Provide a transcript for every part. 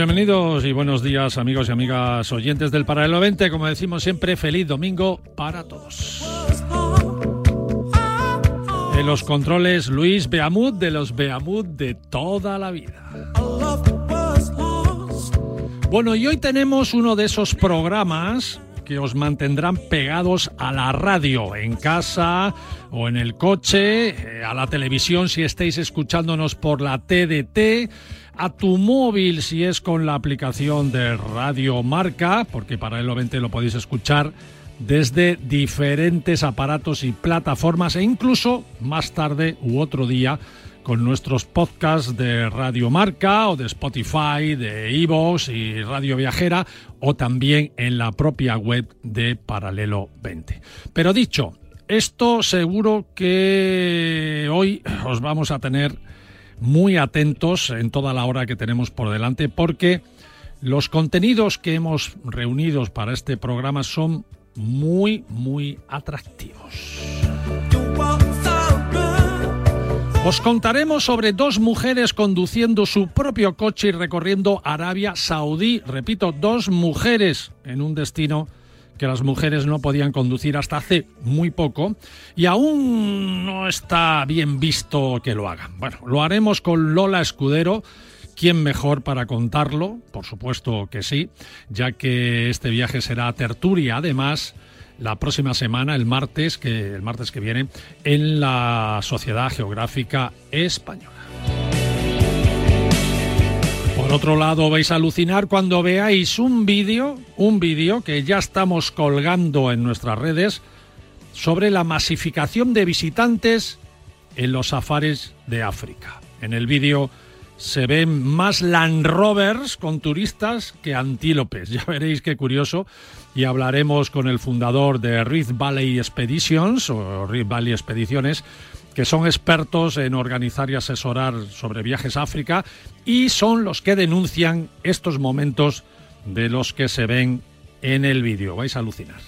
Bienvenidos y buenos días amigos y amigas oyentes del Paralelo 20. Como decimos siempre, feliz domingo para todos. En los controles Luis Beamud de los Beamud de toda la vida. Bueno, y hoy tenemos uno de esos programas que os mantendrán pegados a la radio, en casa o en el coche, eh, a la televisión si estáis escuchándonos por la TDT a tu móvil si es con la aplicación de Radio Marca, porque para el 20 lo podéis escuchar desde diferentes aparatos y plataformas e incluso más tarde u otro día con nuestros podcasts de Radio Marca o de Spotify, de Evox y Radio Viajera o también en la propia web de Paralelo 20. Pero dicho, esto seguro que hoy os vamos a tener muy atentos en toda la hora que tenemos por delante porque los contenidos que hemos reunido para este programa son muy, muy atractivos. Os contaremos sobre dos mujeres conduciendo su propio coche y recorriendo Arabia Saudí. Repito, dos mujeres en un destino que las mujeres no podían conducir hasta hace muy poco y aún no está bien visto que lo hagan. Bueno, lo haremos con Lola Escudero. ¿Quién mejor para contarlo? Por supuesto que sí, ya que este viaje será a Tertulia, además, la próxima semana, el martes, que, el martes que viene, en la Sociedad Geográfica Española. Por otro lado, vais a alucinar cuando veáis un vídeo, un vídeo que ya estamos colgando en nuestras redes sobre la masificación de visitantes en los safaris de África. En el vídeo se ven más Land Rovers con turistas que antílopes. Ya veréis qué curioso. Y hablaremos con el fundador de Rift Valley Expeditions o Rift Valley Expediciones que son expertos en organizar y asesorar sobre viajes a África y son los que denuncian estos momentos de los que se ven en el vídeo. Vais a alucinar.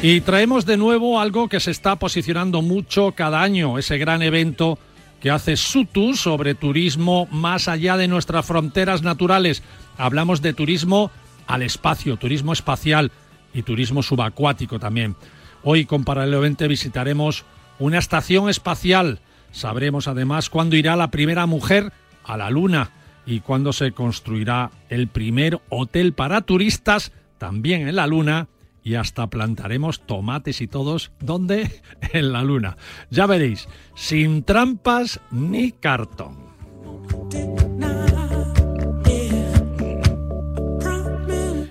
Y traemos de nuevo algo que se está posicionando mucho cada año, ese gran evento que hace SUTU sobre turismo más allá de nuestras fronteras naturales. Hablamos de turismo al espacio, turismo espacial, y turismo subacuático también. Hoy con Paralelo 20 visitaremos una estación espacial. Sabremos además cuándo irá la primera mujer a la Luna y cuándo se construirá el primer hotel para turistas también en la Luna y hasta plantaremos tomates y todos ¿dónde? En la Luna. Ya veréis, sin trampas ni cartón.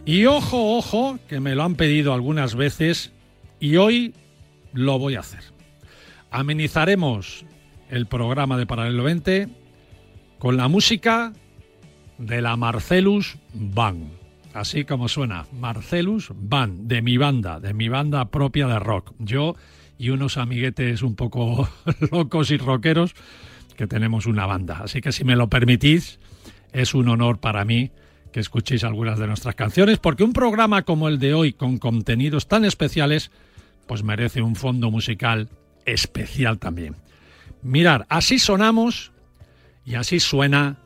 Y ojo, ojo, que me lo han pedido algunas veces y hoy lo voy a hacer. Amenizaremos el programa de Paralelo 20 con la música de la Marcelus Band. Así como suena, Marcelus Band, de mi banda, de mi banda propia de rock. Yo y unos amiguetes un poco locos y rockeros que tenemos una banda. Así que si me lo permitís, es un honor para mí que escuchéis algunas de nuestras canciones, porque un programa como el de hoy, con contenidos tan especiales, pues merece un fondo musical especial también. Mirar, así sonamos y así suena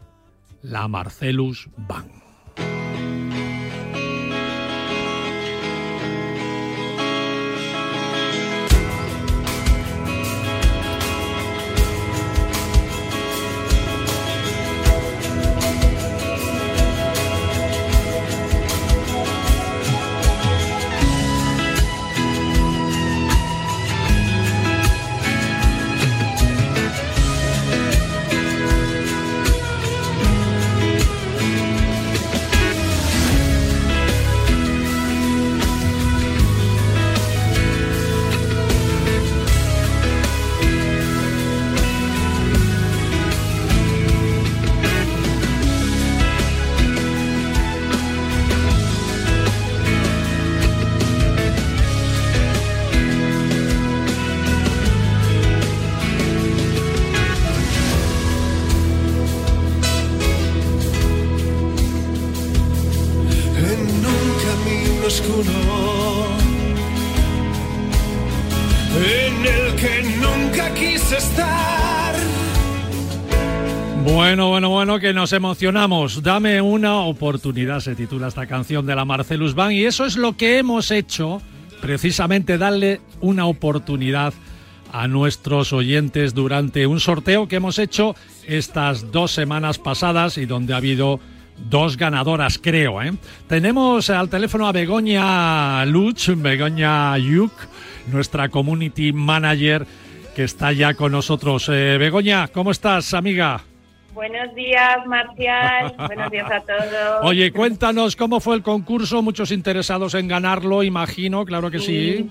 la Marcelus Band. Nos emocionamos. Dame una oportunidad, se titula esta canción de la Marcelus Band, y eso es lo que hemos hecho, precisamente darle una oportunidad a nuestros oyentes durante un sorteo que hemos hecho estas dos semanas pasadas y donde ha habido dos ganadoras, creo. ¿eh? Tenemos al teléfono a Begoña Luch, Begoña Yuk, nuestra community manager, que está ya con nosotros. Eh, Begoña, ¿cómo estás, amiga? Buenos días, Marcial. Buenos días a todos. Oye, cuéntanos cómo fue el concurso. Muchos interesados en ganarlo, imagino, claro que sí.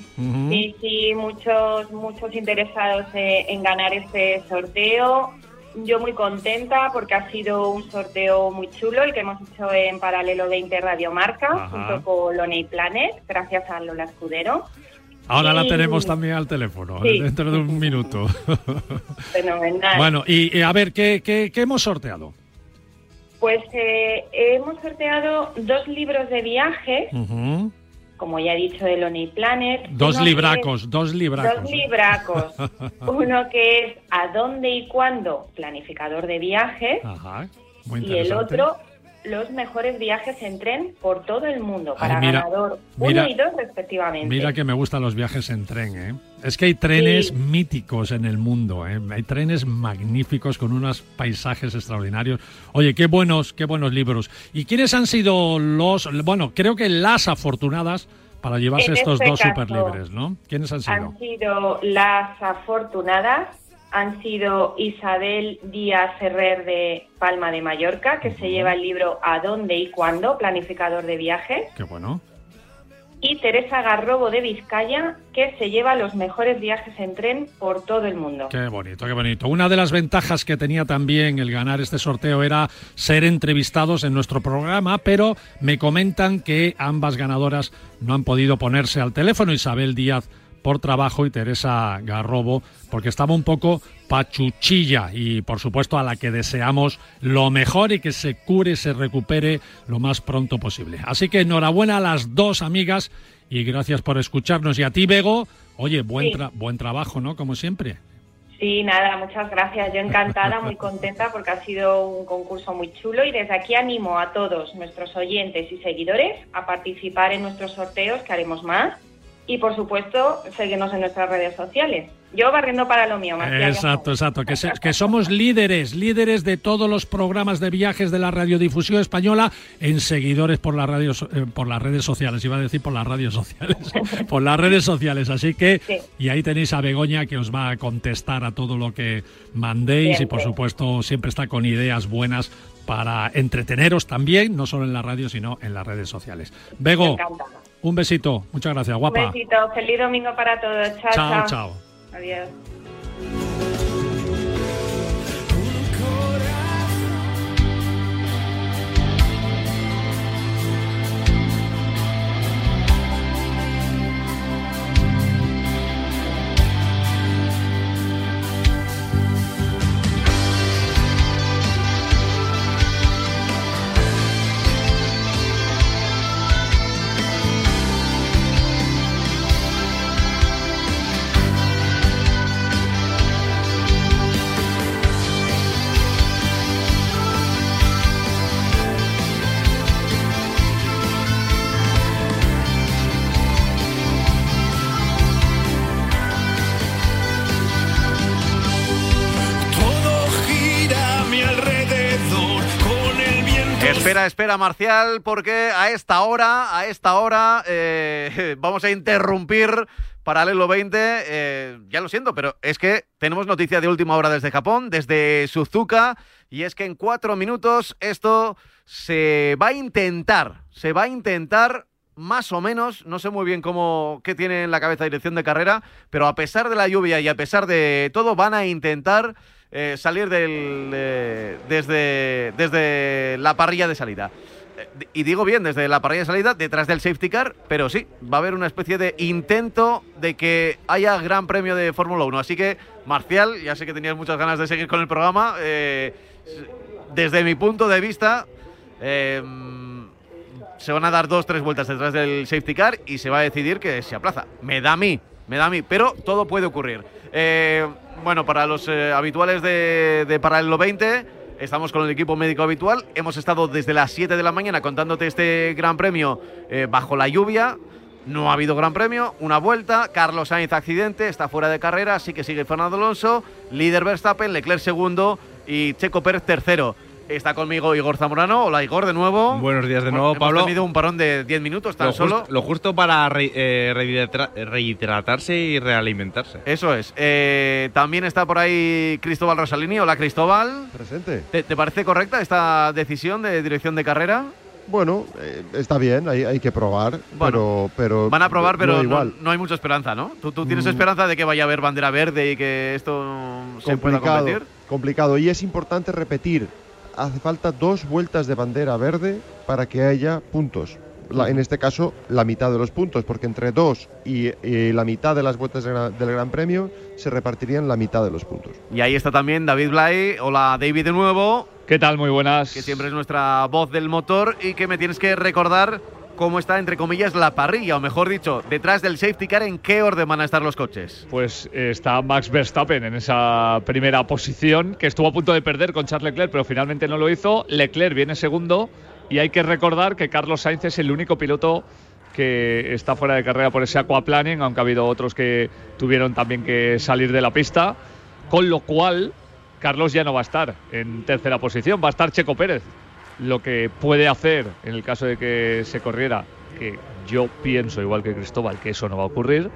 Sí, sí, muchos, muchos interesados eh, en ganar este sorteo. Yo muy contenta porque ha sido un sorteo muy chulo el que hemos hecho en Paralelo 20 Radio Marca junto con Loney Planet, gracias a Lola Escudero. Ahora la tenemos también al teléfono, dentro de un minuto. Fenomenal. Bueno, y, a ver, ¿qué, ¿qué, hemos sorteado? Pues eh, hemos sorteado dos libros de viaje, como ya he dicho, de Lonely Planet. Dos libracos, dos libracos. Dos libracos. Uno que es ¿A dónde y cuándo? Planificador de viajes. Ajá, muy y el otro los mejores viajes en tren por todo el mundo para ganador uno y dos respectivamente. Mira que me gustan los viajes en tren, ¿eh? Es que hay trenes míticos en el mundo, ¿eh? hay trenes magníficos con unos paisajes extraordinarios. Oye, qué buenos, qué buenos libros. ¿Y quiénes han sido los, bueno, creo que las afortunadas para llevarse estos este dos superlibres, ¿no? ¿Quiénes han sido? Han sido las afortunadas han sido Isabel Díaz Ferrer de Palma de Mallorca, que se lleva el libro ¿A dónde y cuándo? Planificador de viajes. Qué bueno. Y Teresa Garrobo de Vizcaya, que se lleva los mejores viajes en tren por todo el mundo. Qué bonito, qué bonito. Una de las ventajas que tenía también el ganar este sorteo era ser entrevistados en nuestro programa, pero me comentan que ambas ganadoras no han podido ponerse al teléfono. Isabel Díaz por trabajo y Teresa Garrobo porque estaba un poco pachuchilla y por supuesto a la que deseamos lo mejor y que se cure, se recupere lo más pronto posible. Así que enhorabuena a las dos amigas y gracias por escucharnos. Y a ti, Bego, oye, buen, buen trabajo, ¿no? Como siempre. Sí, nada, muchas gracias. Yo encantada, muy contenta porque ha sido un concurso muy chulo y desde aquí animo a todos nuestros oyentes y seguidores a participar en nuestros sorteos que haremos más y por supuesto seguirnos en nuestras redes sociales. Yo barriendo para lo mío, Exacto, exacto. Que, que, somos líderes, líderes de todos los programas de viajes de la radiodifusión española en seguidores por las radios, eh, por las redes sociales. Iba a decir por las radios sociales, por las redes sociales. Así que y ahí tenéis a Begoña que os va a contestar a todo lo que mandéis y por supuesto siempre está con ideas buenas para entreteneros también, no solo en la radio sino en las redes sociales. Bego. Un besito. Muchas gracias, guapa. Un besito. Feliz domingo para todos. Chao, chao. Chao, chao. Adiós. Espera, Marcial, porque a esta hora, a esta hora, eh, vamos a interrumpir Paralelo 20. Eh, ya lo siento, pero es que tenemos noticia de última hora desde Japón, desde Suzuka, y es que en cuatro minutos esto se va a intentar, se va a intentar más o menos, no sé muy bien cómo qué tiene en la cabeza dirección de carrera, pero a pesar de la lluvia y a pesar de todo, van a intentar eh, salir del, desde, desde la parrilla de salida. Eh, y digo bien, desde la parrilla de salida, detrás del safety car, pero sí, va a haber una especie de intento de que haya gran premio de Fórmula 1. Así que, Marcial, ya sé que tenías muchas ganas de seguir con el programa. Eh, desde mi punto de vista, se van a dar dos, tres vueltas detrás del safety car y se va a decidir que se aplaza. Me da a mí me da a mí, pero todo puede ocurrir. Eh, bueno, para los eh, habituales de, de Paralelo 20, estamos con el equipo médico habitual. Hemos estado desde las 7 de la mañana contándote este gran premio eh, bajo la lluvia. No ha habido gran premio, una vuelta, Carlos Sainz accidente, está fuera de carrera, así que sigue Fernando Alonso, líder Verstappen, Leclerc segundo y Checo Pérez tercero. Está conmigo Igor Zamorano. Hola Igor, de nuevo. Buenos días de nuevo, Hemos Pablo. tenido un parón de 10 minutos tan Lo, solo. justo, lo justo para re- eh, rehidratarse y realimentarse. Eso es. Eh, también está por ahí Cristóbal Rosalini. Hola Cristóbal. Presente. ¿Te, te parece correcta esta decisión de dirección de carrera? Bueno, eh, está bien, hay, hay que probar, pero, pero Van a probar, pero no igual. no hay mucha esperanza, ¿no? ¿Tú, tú tienes Mm. esperanza de que vaya a haber bandera verde y que esto se pueda competir? complicado. Y es importante repetir, hace falta dos vueltas de bandera verde para que haya puntos. La- en este caso, la mitad de los puntos, porque entre dos y, y la mitad de las vueltas de gra- del Gran Premio se repartirían la mitad de los puntos. Y ahí está también David Blay. Hola David de nuevo, ¿Qué tal? Muy buenas. que siempre es nuestra voz del motor y que me tienes que recordar cómo está, entre comillas, la parrilla, o mejor dicho, detrás del safety car, en qué orden van a estar los coches. Pues eh, está Max Verstappen en esa primera posición, que estuvo a punto de perder con Charles Leclerc, pero finalmente no lo hizo. Leclerc viene segundo y hay que recordar que Carlos Sainz es el único piloto que está fuera de carrera por ese aquaplaning, aunque ha habido otros que tuvieron también que salir de la pista, con lo cual Carlos ya no va a estar en tercera posición, va a estar Checo Pérez. Lo que puede hacer en el caso de que se corriera, que yo pienso, igual que Cristóbal, que eso no va a ocurrir,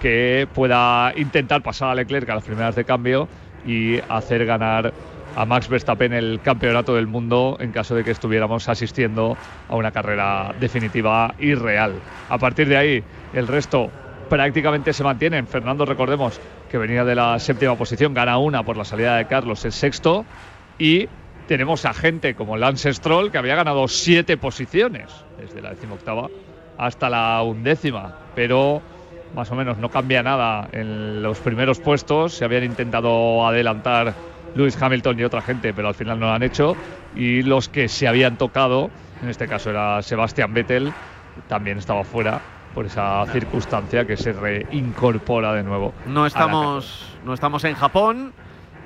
que pueda intentar pasar a Leclerc a las primeras de cambio y hacer ganar a Max Verstappen el campeonato del mundo en caso de que estuviéramos asistiendo a una carrera definitiva y real. A partir de ahí, el resto prácticamente se mantienen. Fernando, recordemos que venía de la séptima posición, gana una por la salida de Carlos, el sexto, y tenemos a gente como Lance Stroll que había ganado siete posiciones desde la decimoctava hasta la undécima, pero más o menos no cambia nada en los primeros puestos. Se habían intentado adelantar Lewis Hamilton y otra gente, pero al final no lo han hecho. Y los que se habían tocado, en este caso era Sebastian Vettel, también estaba fuera por esa circunstancia que se reincorpora de nuevo. No estamos, no estamos en Japón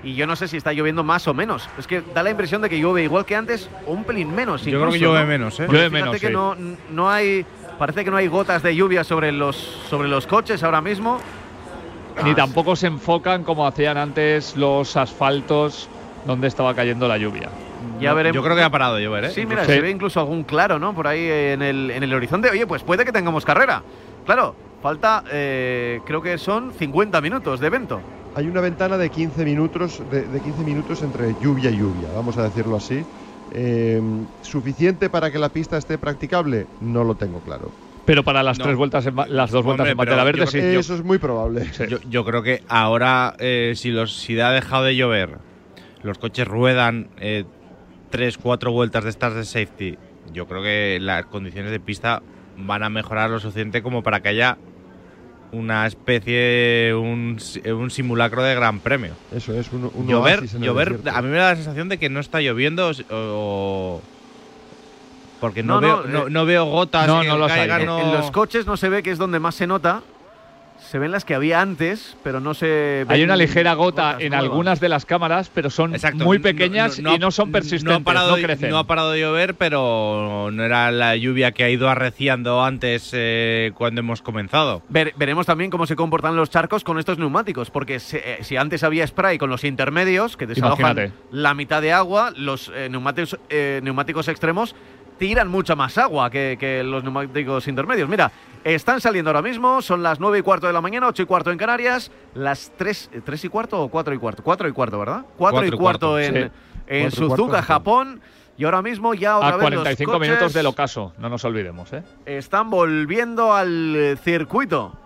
y yo no sé si está lloviendo más o menos. Es que da la impresión de que llueve igual que antes o un pelín menos. Yo creo que llueve ¿no? menos, ¿eh? Llueve menos, que sí. no, no hay, parece que no hay gotas de lluvia sobre los, sobre los coches ahora mismo. Ni tampoco se enfocan como hacían antes los asfaltos donde estaba cayendo la lluvia. Ya veremos. Yo creo que ha parado de llover, ¿eh? Sí, mira, Sí. se ve incluso algún claro, ¿no? Por ahí en el, en el horizonte. Oye, pues puede que tengamos carrera. Claro, falta, eh, creo que son 50 minutos de evento. Hay una ventana de 15 minutos, de, de 15 minutos entre lluvia y lluvia, vamos a decirlo así. Eh, ¿Suficiente para que la pista esté practicable? No lo tengo claro. Pero para las No. tres vueltas, en las dos vueltas Hombre, en bandera verde, sí. Eso es muy probable. Sí. Yo, yo creo que ahora, eh, si, los, si ha dejado de llover, los coches ruedan eh, tres, cuatro vueltas de estas de safety, yo creo que las condiciones de pista van a mejorar lo suficiente como para que haya una especie, un, si- un simulacro de gran premio. Eso es un, un llover, oasis en el llover a mí me da la sensación de que no está lloviendo o- o... Porque no, No, veo, no, no, eh, no veo gotas no, que hay. caigan, no- en los coches no se ve que es donde más se nota. Se ven las que había antes, pero no se Hay una ligera gota en nuevas. algunas de las cámaras, pero son Exacto, muy no- pequeñas y no son persistentes, No ha, parado, no de- crecen. no ha parado de llover, pero no era la lluvia que ha ido arreciando antes eh, cuando hemos comenzado. Ver- veremos también cómo se comportan los charcos con estos neumáticos, porque se- eh, si antes había spray con los intermedios, que desalojan Imagínate. la mitad de agua, los eh, neumáticos, eh, neumáticos extremos tiran mucha más agua que, que los neumáticos intermedios. Mira, están saliendo ahora mismo, son las 9 y cuarto de la mañana, 8 y cuarto en Canarias, las 3, ¿tres y cuarto o 4 y cuarto? 4 y cuarto, ¿verdad? 4 Cuatro y y cuarto cuarto, en, sí. en Suzuka, Japón. Y ahora mismo ya otra a vez los 45 minutos del ocaso, no nos olvidemos. ¿eh? están volviendo al circuito.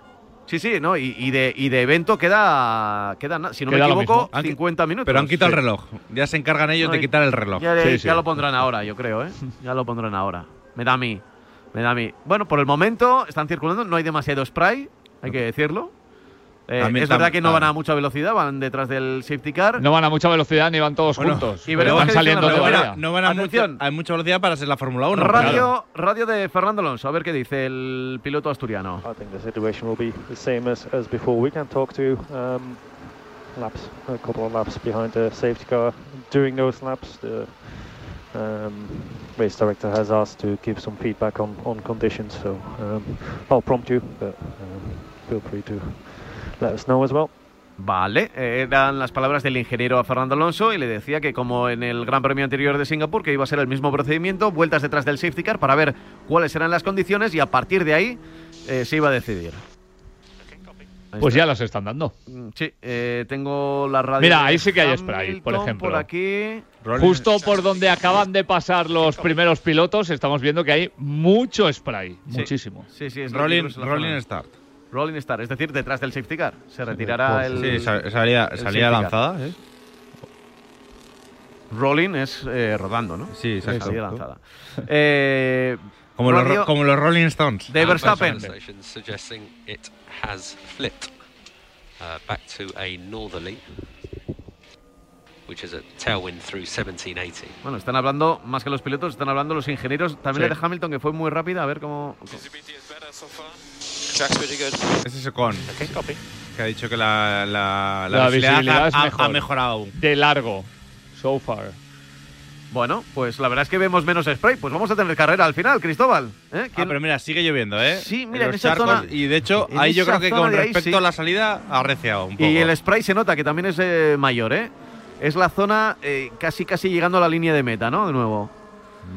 Sí, sí, ¿no? Y, y de, y de evento queda, queda si no Queda me equivoco, mismo. Han qui- 50 minutos. Pero han quitado Sí. el reloj. Ya se encargan ellos de quitar el reloj. Ya, Sí, sí. ya lo pondrán ahora, yo creo, ¿eh? Ya lo pondrán ahora. Me da a mí. Me da a mí. Bueno, por el momento están circulando, no hay demasiado spray, hay que decirlo. Eh, es verdad que no van ah. a mucha velocidad, van detrás del safety car. No van a mucha velocidad ni van todos Bueno, juntos. y pero van saliendo todavía. reglas. No van a mucha, hay mucha velocidad para ser la Fórmula 1. radio, radio de Fernando Alonso, a ver qué dice el piloto asturiano. I think the situation will be the same as, as before. We can talk to um, laps, a couple of laps behind the safety car. During those laps, the um, race director has asked to give some feedback on, on conditions. So um, I'll prompt you, but um, feel free to let us know as well. Vale, eran las palabras del ingeniero a Fernando Alonso y le decía que como en el Gran Premio anterior de Singapur, que iba a ser el mismo procedimiento, vueltas detrás del safety car para ver cuáles eran las condiciones y a partir de ahí eh, se iba a decidir. Pues ya las están dando. Mm, Sí, eh, tengo la radio. Mira, ahí sí que hay spray, Hamilton por ejemplo. Por aquí. Justo por donde acaban de pasar los primeros pilotos, estamos viendo que hay mucho spray. Sí. Muchísimo. Sí, sí, es Rolling, rolling start. Rolling Star, es decir, detrás del safety car. Se retirará el. Sí, sa- salía, lanzada. ¿eh? Rolling es eh, rodando, ¿no? Sí, exacto. Salida lanzada. Eh, Como los, radio como los Rolling Stones. de Verstappen. Translation suggesting it has flipped uh, back to a northerly, which is a tailwind through 1780. Bueno, están hablando, más que los pilotos, están hablando los ingenieros. También Sí. la de Hamilton, que fue muy rápida. A ver cómo. Track's pretty good. Ese es Okay, copy. que ha dicho que la, la, la La visibilidad, visibilidad ha, es ha- mejor. ha mejorado. De largo. So far. Bueno, pues la verdad es que vemos menos spray. Pues vamos a tener carrera al final, Cristóbal. ¿Eh? Ah, ¿Quién- pero mira, sigue lloviendo, ¿eh? Sí, mira, en los esa charcos, zona- Y de hecho, en ahí yo creo que con ahí, respecto sí. a la salida ha arreciado un poco. Y el spray se nota que también es eh, mayor, ¿eh? Es la zona eh, casi casi llegando a la línea de meta, ¿no? De nuevo.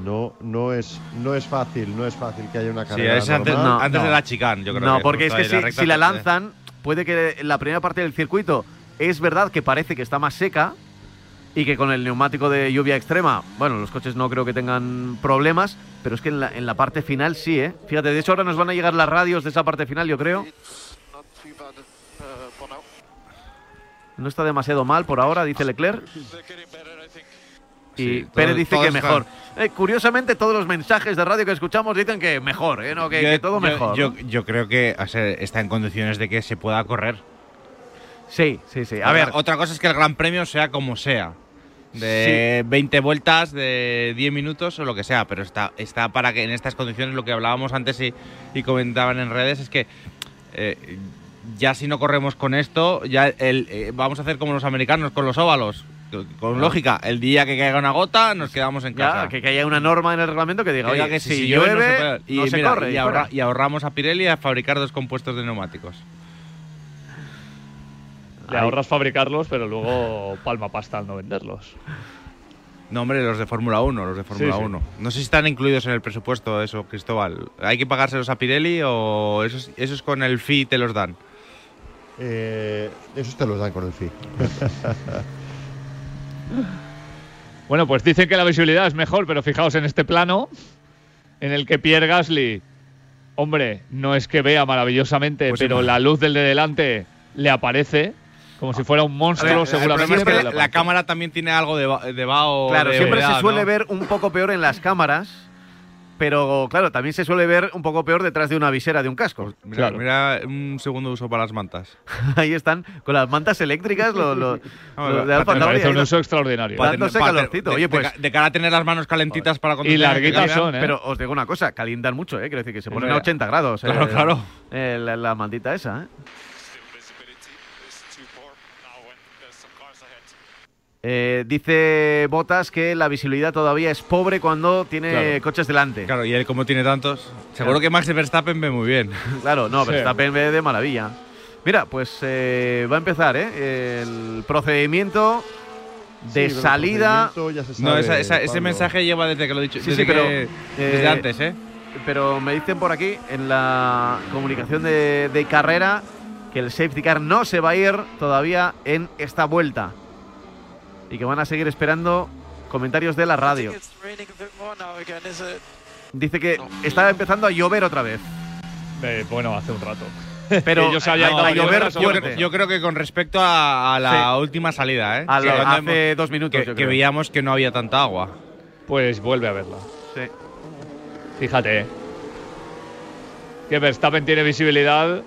No, no es, no es fácil, no es fácil que haya una carrera es antes. No, antes no. de la chicane, yo creo. no, que porque es que si, la lanzan, puede que la primera parte del circuito es verdad que parece que está más seca y que con el neumático de lluvia extrema, bueno, los coches no creo que tengan problemas, pero es que en la, en la parte final sí, ¿eh? Fíjate, de hecho ahora nos van a llegar las radios de esa parte final, yo creo. No está demasiado mal por ahora, dice Leclerc. Y Sí, Pérez dice que están- mejor. Eh, curiosamente, todos los mensajes de radio que escuchamos dicen que mejor, ¿eh? No, que, Yo- que todo yo- mejor. Yo, creo que o sea, está en condiciones de que se pueda correr. Sí, sí, sí. A ver, Otra cosa es que el Gran Premio sea como sea. De 20 vueltas, de 10 minutos o lo que sea, pero está, está para que en estas condiciones lo que hablábamos antes y, y comentaban en redes es que eh, ya si no corremos con esto, ya el, eh, vamos a hacer como los americanos con los óvalos. Con- lógica, el día que caiga una gota nos quedamos en casa. ya, que, que haya una norma en el reglamento que diga, Que oye, que si, si llueve, llueve, no se puede. no Y, se mira, corre. y ahorra- ahorramos a Pirelli a fabricar dos compuestos de neumáticos. Le Ahí. ahorras fabricarlos, pero luego palma pasta al no venderlos. No, hombre, los de Fórmula 1, los de Fórmula Sí, sí. 1. No sé si están incluidos en el presupuesto eso, Cristóbal. ¿Hay que pagárselos a Pirelli o esos, esos con el fee te los dan? Eh, esos te los dan con el fee. Bueno, pues dicen que la visibilidad es mejor, pero fijaos en este plano en el que Pierre Gasly, hombre, no es que vea maravillosamente, Pues pero sí. la luz del de delante le aparece como si fuera un monstruo, ver, seguramente. la cámara también tiene algo de, va- de vaho. Claro, de siempre se suele ¿no? ver un poco peor en las cámaras, pero claro, también se suele ver un poco peor detrás de una visera de un casco. Mira, Claro. mira un segundo uso para las mantas. Ahí están, con las mantas eléctricas, lo, lo- Vamos, lo de Alfa Me parece un uso extraordinario. Dándose calorcito. de- Oye, pues- De, cara a tener las manos calentitas para conducir. Y larguitas son, ¿eh? Pero os digo una cosa, calientan mucho, ¿eh? Quiero decir que se ponen a Hombre, 80 grados. claro, eh, claro. eh, la, la mantita esa, ¿eh? Eh, dice Botas que la visibilidad todavía es pobre cuando tiene Claro. coches delante. Claro, Claro, y él como tiene tantos, seguro Claro. que Max Verstappen ve muy bien. no, Sí. pero está PNB de maravilla. Mira, pues eh, va a empezar ¿eh? el procedimiento de Sí, salida. procedimiento ya se No, sabe esa- esa- ese mensaje lleva desde que lo he dicho. Sí, desde sí, pero, que- eh, desde antes, ¿eh? Pero me dicen por aquí en la comunicación de, de carrera que el safety car no se va a ir todavía en esta vuelta y que van a seguir esperando comentarios de la radio. Dice que está empezando a llover otra vez, Eh, bueno, hace un rato. pero Ellos a, llover Yo, creo- yo creo que con respecto a, a la última salida, ¿eh? A lo- hace hemos- dos minutos, que, yo que creo. veíamos que no había tanta agua. Pues vuelve a verla. Sí. Fíjate. Que Verstappen tiene visibilidad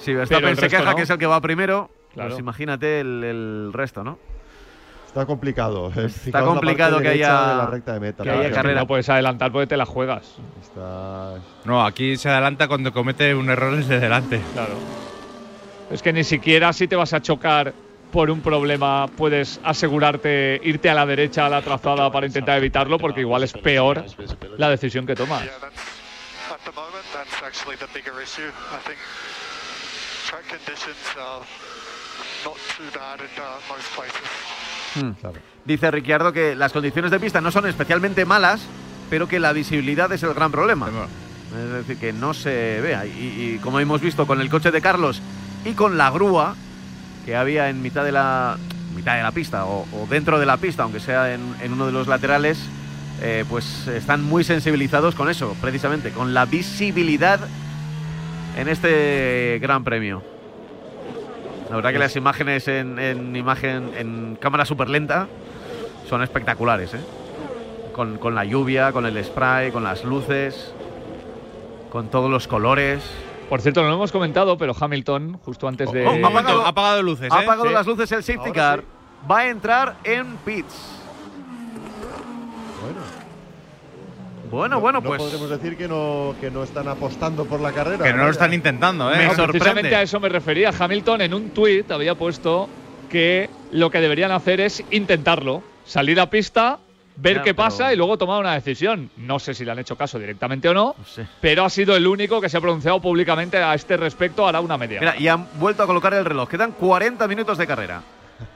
Si Verstappen se queja no. que es el que va primero, Claro. pues imagínate el, el resto, ¿no? Está complicado. eh. Está complicado que haya- de la recta de meta. que haya carrera. No puedes adelantar porque te la juegas. Está... No, aquí se adelanta cuando comete un error desde delante. Claro. Es que ni siquiera si te vas a chocar por un problema puedes asegurarte irte a la derecha a la trazada para intentar evitarlo porque igual es peor la decisión que tomas. Yeah, places. Dice Ricciardo que las condiciones de pista no son especialmente malas, pero que la visibilidad es el gran problema. Es decir, que no se vea. Y, y como hemos visto con el coche de Carlos y con la grúa que había en mitad de la, mitad de la pista o, o dentro de la pista, aunque sea en, en uno de los laterales, eh, pues están muy sensibilizados con eso, precisamente, con la visibilidad en este gran premio. La verdad que las imágenes en, en imagen en cámara súper lenta son espectaculares, ¿eh? Con, con la lluvia, con el spray, con las luces, con todos los colores. Por cierto, no lo hemos comentado, pero Hamilton, justo antes de. Oh, ha apagado- Ha apagado luces, Ha ¿eh? apagado Sí. las luces el safety Ahora car. sí. Va a entrar en pits. Bueno, Bueno, bueno, no pues. podremos decir que no, que no están apostando por la carrera. Que no lo están intentando, Me ¿eh? No, sorprende. precisamente a eso me refería. Hamilton en un tuit había puesto que lo que deberían hacer es intentarlo, salir a pista, ver Ya, qué pero- pasa y luego tomar una decisión. No sé si le han hecho caso directamente o no, No sé. pero ha sido el único que se ha pronunciado públicamente a este respecto hará una media. Mira, y han vuelto a colocar el reloj. Quedan 40 minutos de carrera.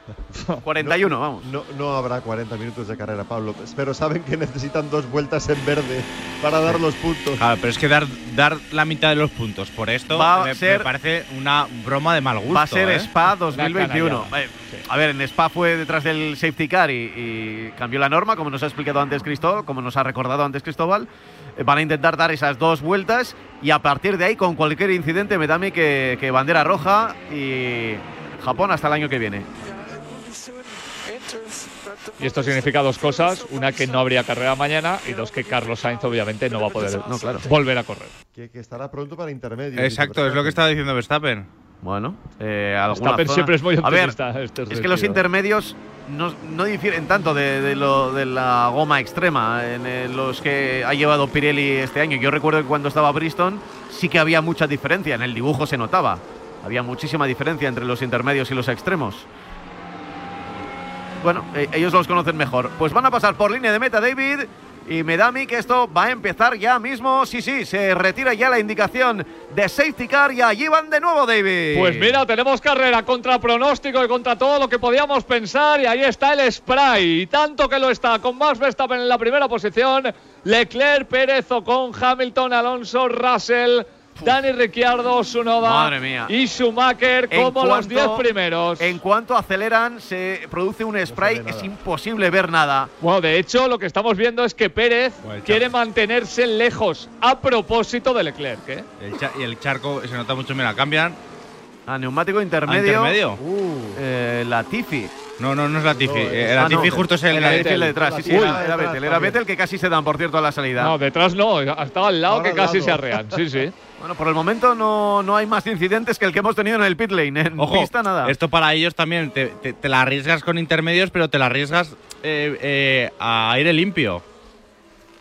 41, vamos. No, no habrá 40 minutos de carrera, Pablo. Pero saben que necesitan dos vueltas en verde para dar los puntos. Claro, pero es que dar, dar la mitad de los puntos por esto Va a me, ser- me parece una broma de mal gusto. Va a ser ¿eh? Spa 2021. canallada. Eh, A ver, en Spa fue detrás del safety car y, y cambió la norma, como nos ha explicado antes Cristóbal, como nos ha recordado antes Cristóbal. Eh, Van a intentar dar esas dos vueltas y a partir de ahí, con cualquier incidente, me da a mí que, que bandera roja y Japón hasta el año que viene. Y esto significa dos cosas: una, que no habría carrera mañana, y dos, que Carlos Sainz obviamente no va a poder No, claro. volver a correr. Que, que estará pronto para intermedio. Exacto, es lo que estaba diciendo Verstappen. Bueno, eh, alguna Verstappen zona- siempre es muy A ver, optimista. este Es que los intermedios no, no difieren tanto de, de lo, de la goma extrema en eh, los que ha llevado Pirelli este año. Yo recuerdo que cuando estaba Bristol sí que había mucha diferencia, en el dibujo se notaba. Había muchísima diferencia entre los intermedios y los extremos. Bueno, eh, ellos los conocen mejor. Pues van a pasar por línea de meta David y me da a mí que esto va a empezar ya mismo. Sí, sí, se retira ya la indicación de safety car y allí van de nuevo David. Pues mira, tenemos carrera contra pronóstico y contra todo lo que podíamos pensar y ahí está el spray. Y tanto que lo está, con Max Verstappen en la primera posición, Leclerc, Pérez, con Hamilton, Alonso, Russell, Dani Ricciardo, Sunoda Madre mía. y Schumacher como los cuanto- 10 primeros. En cuanto aceleran, se produce un spray, es imposible ver nada. Bueno, de hecho, lo que estamos viendo es que Pérez Bueno, quiere mantenerse lejos a propósito de Leclerc. ¿eh? El y el charco se nota mucho, mira, cambian. A neumático ¿A intermedio. intermedio? Uh, Eh, la Tifi. No, no, no es la Tifi. No, Eh, la Ah, no. Tifi justo es el. Tifi el de detrás. Sí, sí, Uy. era, era Vettel. Era. Vettel que casi se dan, por cierto, a la salida. No, detrás no, estaba al lado Ahora que al casi lado. se arrean. Sí, sí. Bueno, por el momento no, no hay más incidentes que el que hemos tenido en el pit lane. En Ojo, pista nada. esto para ellos también. Te, te- te la arriesgas con intermedios, pero te la arriesgas eh, eh, a aire limpio.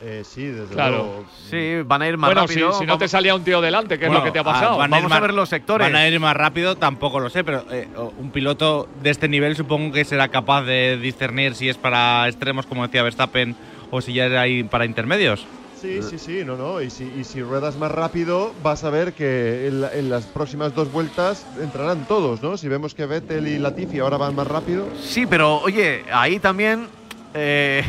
Eh, sí, desde Claro. luego. Sí, van a ir más bueno, rápido. si, si no te salía un tío delante, ¿qué Bueno, es lo que te ha ah, pasado? van a ir Vamos a más- ver los sectores. Van a ir más rápido, tampoco lo sé, pero eh, un piloto de este nivel supongo que será capaz de discernir si es para extremos, como decía Verstappen, o si ya era ahí para intermedios. Sí, sí, sí, no, no. Y si, y si ruedas más rápido, vas a ver que en, la- en las próximas dos vueltas entrarán todos, ¿no? Si vemos que Vettel y Latifi ahora van más rápido. Sí, pero oye, ahí también. eh,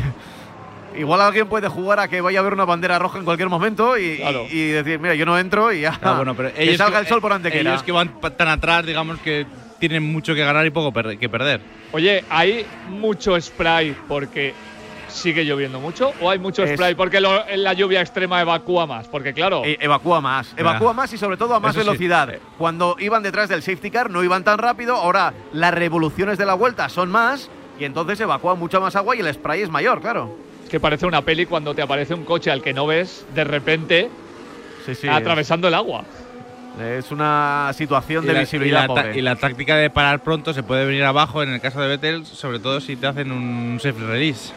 igual alguien puede jugar a que vaya a haber una bandera roja en cualquier momento y, Claro. y- y decir, mira, yo no entro y ya. Ah, bueno, pero que ellos salga que- el sol por antequera. Ellos que van tan atrás, digamos que tienen mucho que ganar y poco per- que perder. Oye, ¿hay mucho spray porque sigue lloviendo mucho? ¿O hay mucho Es- spray porque lo- la lluvia extrema evacúa más? Porque claro, E- evacúa más, evacúa más y sobre todo a más Eso sí. velocidad. Cuando iban detrás del safety car no iban tan rápido, ahora las revoluciones de la vuelta son más y entonces evacúa mucha más agua y el spray es mayor, claro. Es que parece una peli cuando te aparece un coche al que no ves de repente Sí, sí. atravesando el agua. Es una situación Y de la- visibilidad y la, pobre. y la táctica de parar pronto se puede venir abajo en el caso de Vettel, sobre todo si te hacen un safe release.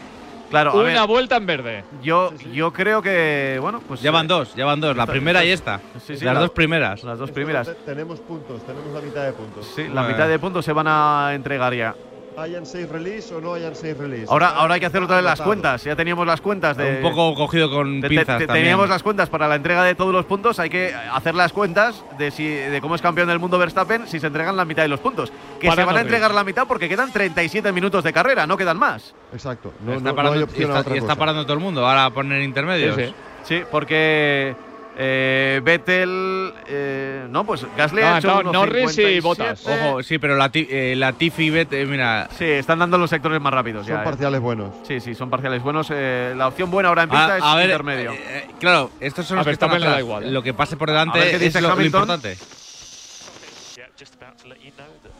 Claro, a Una ver, vuelta en verde. yo, yo creo que, bueno, pues... Ya van eh, dos, ya van dos, la esta- primera y esta-. Sí, sí, Las la- dos primeras. Las dos primeras. te- Tenemos puntos, tenemos la mitad de puntos. Sí, la Bueno. mitad de puntos se van a entregar ya. Hayan safe release o no hayan safe release. Ahora, ahora hay que hacer otra vez las cuentas. Ya teníamos las cuentas de. Un poco cogido con te- te- pinzas te- también. teníamos las cuentas para la entrega de todos los puntos. Hay que hacer las cuentas de si de cómo es campeón del mundo Verstappen si se entregan la mitad de los puntos. Que Para se van a entregar la mitad porque quedan 37 minutos de carrera, no quedan más. Exacto. No, está no- no parando, hay y a está, otra y está cosa. parando todo el mundo. Ahora a poner intermedios. Sí, sí. Sí, porque eh, Vettel. eh, no, pues Gasly Ah, ha hecho no, Norris y 57. Bottas. Ojo, sí, pero la, Ti- eh, la Tiffy y Vettel, mira. Sí, están dando los sectores más rápidos Son ya. eh. parciales buenos. Sí, sí, son parciales buenos. eh, la opción buena ahora en pista A, es a ver, intermedio. eh, claro, estos son A los que están Verstappen le da atrás. igual. Lo que pase por delante ver es lo, lo importante.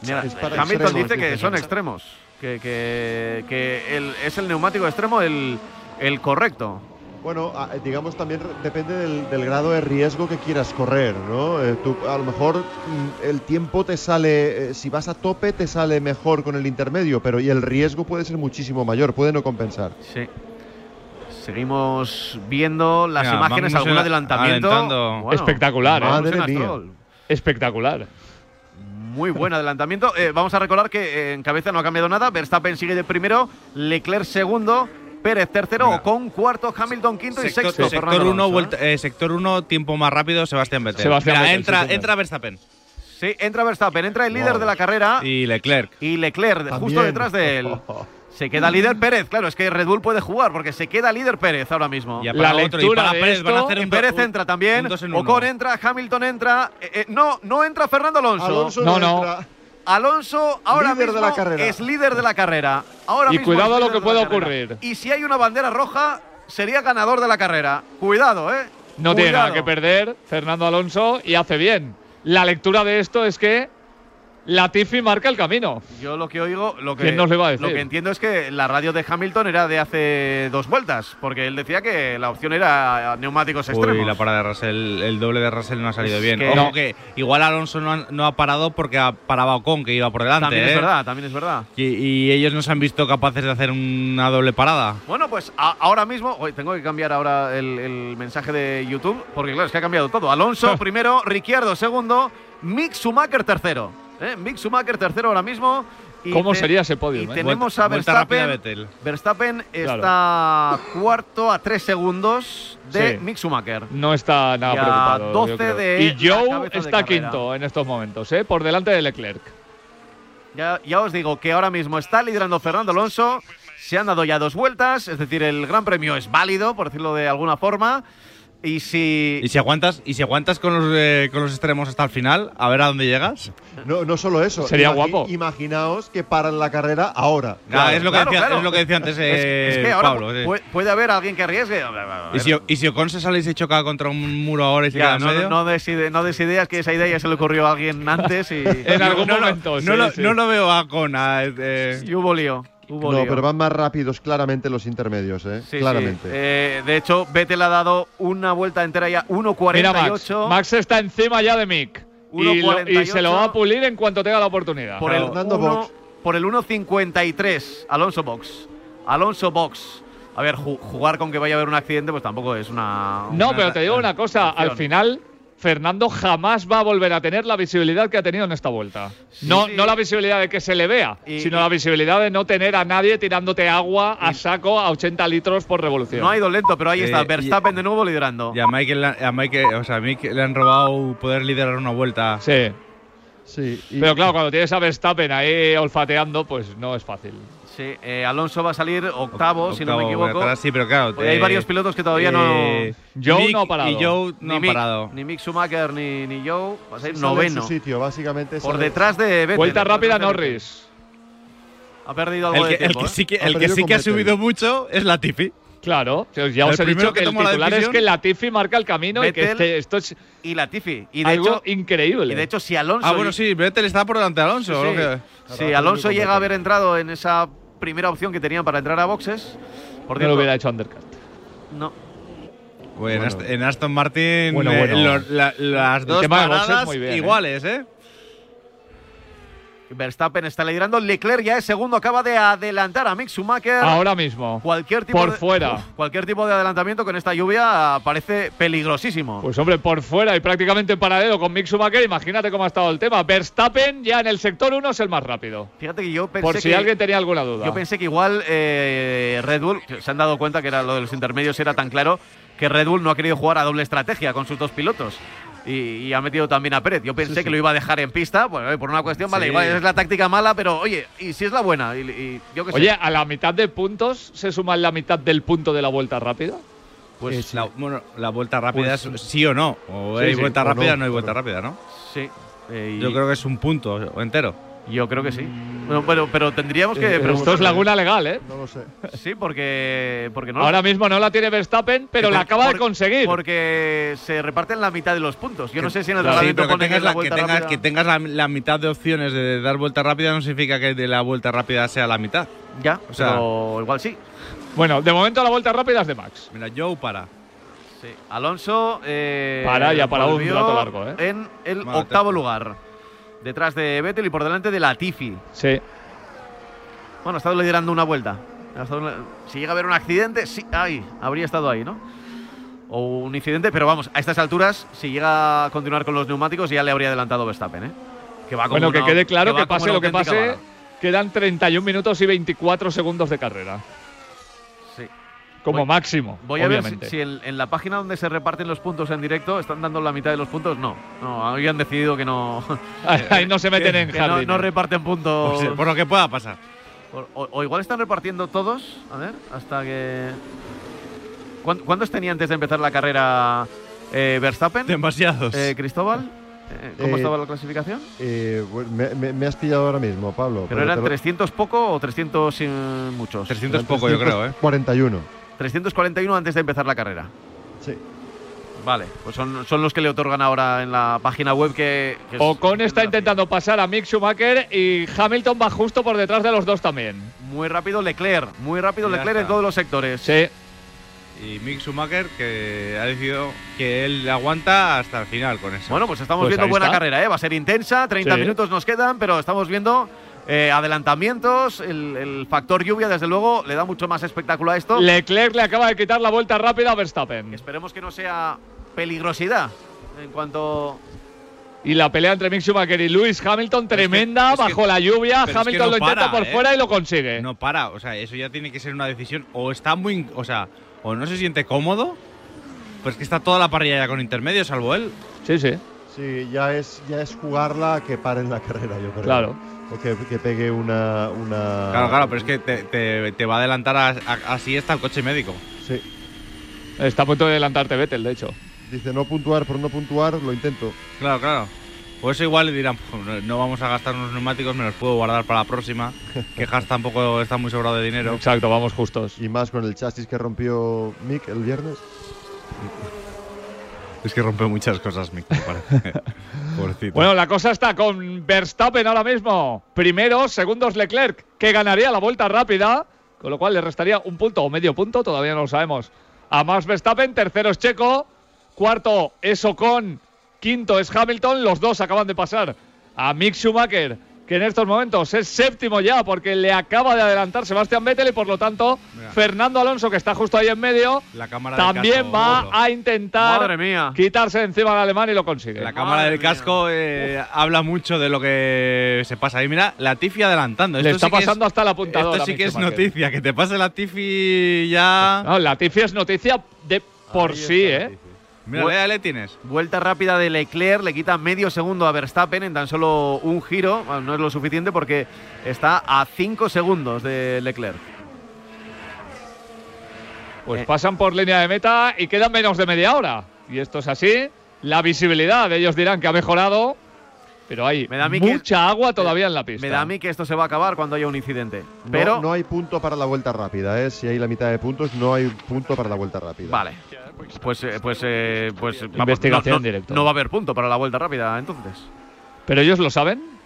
Mira, Hamilton extremos, dice que son extremos, que, que, que el- es el neumático extremo el, el correcto. Bueno, a- eh, digamos también depende del, del grado de riesgo que quieras correr, ¿no? Eh, tú, a lo mejor mm, el tiempo te sale, eh, si vas a tope te sale mejor con el intermedio, pero y el riesgo puede ser muchísimo mayor, puede no compensar. Sí. Seguimos viendo las Mira, imágenes, algún adelantamiento. alentando. Espectacular, ¿eh? Madre mía. Espectacular. Muy buen adelantamiento. Eh, vamos a recordar que en cabeza no ha cambiado nada. Verstappen sigue de primero, Leclerc segundo, Pérez tercero, Mira. Ocon cuarto, Hamilton quinto y sexto. sector Fernando uno, Alonso, vuelta- ¿eh? eh, sector 1, tiempo más rápido, Sebastián Vettel. Sebastián Mira, Vettel, entra, sí, entra Verstappen Sí, entra Verstappen, entra el líder Wow. de la carrera y, y Leclerc. Leclerc justo detrás de él. Se queda líder Pérez, claro, es que Red Bull puede jugar porque se queda líder Pérez ahora mismo. Y La para otro, y lectura para de Pérez van a hacer En un do- Pérez entra también, en uno. Ocon entra, Hamilton entra, eh, eh, no, no entra Fernando Alonso. Alonso No, no. entra. Alonso ahora Líder de mismo la carrera. es líder de la carrera. Ahora Y mismo cuidado a lo que pueda ocurrir. Y si hay una bandera roja, sería ganador de la carrera. Cuidado, ¿eh? No tiene nada que perder Fernando Alonso y hace bien. La lectura de esto es que Latifi marca el camino. Yo lo que oigo, lo que, ¿Quién nos lo iba a decir? lo que entiendo es que la radio de Hamilton era de hace dos vueltas, porque él decía que la opción era neumáticos extremos. Uy, la parada de Russell, el doble de Russell no ha salido Es bien. que- No. que igual Alonso no ha, no ha parado porque ha parado Ocon, que iba por delante. también es ¿eh? verdad, también es verdad. Y, y ellos no se han visto capaces de hacer una doble parada. Bueno, pues a- ahora mismo, hoy tengo que cambiar ahora el, el mensaje de YouTube, porque claro, es que ha cambiado todo. Alonso primero, Ricciardo segundo, Mick Schumacher tercero. ¿Eh? Mick Schumacher tercero ahora mismo. y ¿Cómo te- sería ese podio? Y eh? tenemos Vuelta- a rápida Verstappen. Verstappen Claro. está cuarto a tres segundos de Sí. Mick Schumacher. No está nada Y preocupado. 12 yo creo. de y Joe está quinto en estos momentos, ¿eh? por delante de Leclerc. Ya, ya os digo que ahora mismo está liderando Fernando Alonso. Se han dado ya dos vueltas, es decir, el Gran Premio es válido, por decirlo de alguna forma. Y si. Y si aguantas, y si aguantas con los, eh, con los extremos hasta el final, a ver a dónde llegas. No, no solo eso. Sería guapo. Imaginaos que paran la carrera ahora. Ah, es, lo que claro, decía, claro. es lo que decía antes Es, eh, es que ahora Pablo. sí. pu- puede haber alguien que arriesgue. Y si, y si Ocon se sale y se choca contra un muro ahora y se Ya, queda en no, medio. no des no des ideas que esa idea ya se le ocurrió a alguien antes y, En algún no, lo- momento, no sí, lo, sí. no lo veo a Ocon. a, eh, y hubo lío. Hubo No, lío. pero van más rápidos claramente los intermedios, ¿eh? Sí, sí. claramente. Eh, de hecho, Vettel ha dado una vuelta entera ya, Mira Max, 1.48. Max está encima ya de Mick. Y, lo- y se lo va a 1.48. pulir en cuanto tenga la oportunidad. por el, Fernando uno- Box. por el 1.53, Alonso Box. Alonso Box. A ver, ju- jugar con que vaya a haber un accidente, pues tampoco es una. No, una- pero te digo una cosa, al final Fernando jamás va a volver a tener la visibilidad que ha tenido en esta vuelta. no, sí. no la visibilidad de que se le vea, Y- sino y- la visibilidad de no tener a nadie tirándote agua a saco a 80 litros por revolución. No ha ido lento, pero ahí Eh, está, y- Verstappen de nuevo liderando. y a Michael, a Michael, o sea, a Mick le han robado poder liderar una vuelta. Sí, Sí, y- pero claro, cuando tienes a Verstappen ahí olfateando, pues no es fácil. Sí, eh, Alonso va a salir octavo, si no me equivoco. atrás, sí, pero claro. Porque hay eh, varios pilotos que todavía eh, Joe Mick no ha parado. Y Joe no ni Mick, parado. Ni Mick Schumacher ni, ni Joe. Va a en noveno. su sitio, básicamente. Por sale- detrás de Vettel. Vuelta rápida. Norris. Ha perdido algo El que, de el tiempo. que ¿eh? sí que, Ha el que, sí que ha subido mucho es Latifi. Claro, ya os El he primero dicho que que el la titular es que Latifi marca el camino y que este- esto es Y Latifi. Y de, algo hecho, increíble. y de hecho, si Alonso. Ah, bueno, sí, Vettel está por delante de Sí, Alonso. sí. ¿no? Que- Si Claro, Alonso llega a haber entrado en esa primera opción que tenían para entrar a boxes. Por no cierto, lo hubiera hecho undercut. no. Bueno, en Bueno. En Aston Martin Bueno, eh, bueno. lo- la- las dos boxes, paradas muy bien, ¿eh? iguales, ¿eh? Verstappen está liderando. Leclerc ya es segundo. Acaba de adelantar a Mick Schumacher. Ahora mismo. Cualquier tipo Por de, fuera. Uf, cualquier tipo de adelantamiento con esta lluvia parece peligrosísimo. Pues hombre, por fuera y prácticamente en paralelo con Mick Schumacher, imagínate cómo ha estado el tema. Verstappen ya en el sector 1 es el más rápido. Fíjate que yo pensé Por si que, alguien tenía alguna duda. yo pensé que igual eh, Red Bull se han dado cuenta que era lo de los intermedios era tan claro que Red Bull no ha querido jugar a doble estrategia con sus dos pilotos. Y, y ha metido también a Pérez. Yo pensé que lo iba a dejar en pista, bueno, eh, por una cuestión, vale, Sí. igual es la táctica mala, pero oye, y si es la buena, y, y yo sé. Oye, a la mitad de puntos se suma la mitad del punto de la vuelta rápida. pues la, bueno, la vuelta rápida Pues- es sí o no. O Sí, hay sí, vuelta o rápida no, o no hay vuelta rápida, ¿no? sí. eh, y- Yo creo que es un punto entero. Yo creo que sí. Bueno, pero, pero tendríamos que Eh, Esto es laguna legal, ¿eh? No lo sé. Sí, porque, porque no Ahora mismo no la tiene Verstappen, pero la acaba de conseguir. Porque se reparten la mitad de los puntos. Yo no sé si en el Claro, sí, pero que tengas, la la, que vuelta tengas, rápida. que tengas la, la mitad de opciones de dar vuelta rápida no significa que de la vuelta rápida sea la mitad. Ya, O sea- pero igual sí. Bueno, de momento la vuelta rápida es de Max. Mira, Joe para. Sí. Alonso. eh, Para, ya para un rato largo, ¿eh? En el octavo te- lugar. Detrás de Vettel y por delante de Latifi. Sí. Bueno, ha estado liderando una vuelta. Estado- si llega a haber un accidente, sí, ahí, habría estado ahí, ¿no? O un incidente, pero vamos, a estas alturas, si llega a continuar con los neumáticos, ya le habría adelantado Verstappen, ¿eh? Que va como Bueno, que quede claro que, pase lo que pase, bala. quedan 31 minutos y 24 segundos de carrera. Como Voy- máximo, Voy a ver si, si en, en la página donde se reparten los puntos en directo están dando la mitad de los puntos. No, no, habían decidido que no, Ahí no se meten en que no, jardín. no reparten puntos. Por, lo que pueda pasar. O, o- o igual están repartiendo todos, a ver, hasta que. ¿Cuán- ¿Cuántos tenía antes de empezar la carrera eh, Verstappen? Demasiados. Eh, Cristóbal, Eh, ¿cómo Eh, estaba la clasificación? Eh, bueno, me, me- me has pillado ahora mismo, Pablo. Pero eran lo- 300 poco o 300 sin muchos. 300 eran poco, yo creo, ¿eh? 41. 341 antes de empezar la carrera. Sí. Vale, pues son, son los que le otorgan ahora en la página web que. que es- Ocon está intentando pasar a Mick Schumacher y Hamilton va justo por detrás de los dos también. Muy rápido Leclerc, muy rápido Ya Leclerc en todos los sectores. Sí. Y Mick Schumacher que ha decidido que él aguanta hasta el final con eso. Bueno, pues estamos Pues viendo buena está. carrera, ¿eh? Va a ser intensa, 30 Sí. minutos nos quedan, pero estamos viendo eh, adelantamientos. El, el factor lluvia, desde luego, le da mucho más espectáculo a esto. Leclerc le acaba de quitar la vuelta rápida a Verstappen. Esperemos que no sea peligrosidad en cuanto. Y la pelea entre Mick Schumacher y Lewis Hamilton tremenda es que- bajo la lluvia. pero es que Hamilton no lo intenta para, por ¿eh? fuera y lo consigue. No para, o sea, eso ya tiene que ser una decisión. O está muy. O sea, o no se siente cómodo. Pues que está toda la parrilla ya con intermedio, salvo él. Sí, sí. Sí, ya es, ya es jugarla que pare en la carrera, yo creo. Claro. O que, que pegue una, una. Claro, claro, pero es que te, te- te va a adelantar a- a- así está el coche médico. Sí. Está a punto de adelantarte Vettel, de hecho. Dice no puntuar por no puntuar, lo intento. Claro, claro. Por eso igual le dirán, "Pues no, no vamos a gastar unos neumáticos, me los puedo guardar para la próxima. que Haas tampoco está muy sobrado de dinero. Exacto, vamos justos. Y más con el chasis que rompió Mick el viernes. Es que rompe muchas cosas, Mick. Bueno, la cosa está con Verstappen ahora mismo. Primero, segundos Leclerc, que ganaría la vuelta rápida, con lo cual le restaría un punto o medio punto, todavía no lo sabemos. A Max Verstappen, tercero es Checo, cuarto es Ocon, quinto es Hamilton, los dos acaban de pasar a Mick Schumacher, que en estos momentos es séptimo ya porque le acaba de adelantar Sebastián Vettel y por lo tanto Mira. Fernando Alonso, que está justo ahí en medio, la cámara del también casco, va a intentar Madre mía. quitarse de encima al alemán y lo consigue. La cámara Madre del casco eh, habla mucho de lo que se pasa ahí. Mira, la Tifi adelantando. Le Esto está sí que es- pasando hasta la apuntadora. Esto sí a que es noticia. Que te pase la Tifi ya. No, la Tifi es noticia de por Ahí sí, ¿eh? Tifi. Mira, Bu- ya le tienes. Vuelta rápida de Leclerc, le quita medio segundo a Verstappen en tan solo un giro. Bueno, no es lo suficiente porque está a 5 segundos de Leclerc. Pues Eh. pasan por línea de meta y quedan menos de media hora. Y esto es así. La visibilidad, ellos dirán que ha mejorado, pero hay Me da a mí que- mucha agua todavía en la pista. Me da a mí que esto se va a acabar cuando haya un incidente. No, Pero. no hay punto para la vuelta rápida, ¿eh? Si hay la mitad de puntos, no hay punto para la vuelta rápida. Vale. Pues, eh, pues, eh, pues vamos, Investigación no, directo. No va a haber punto para la vuelta rápida, entonces. Pero ellos lo saben.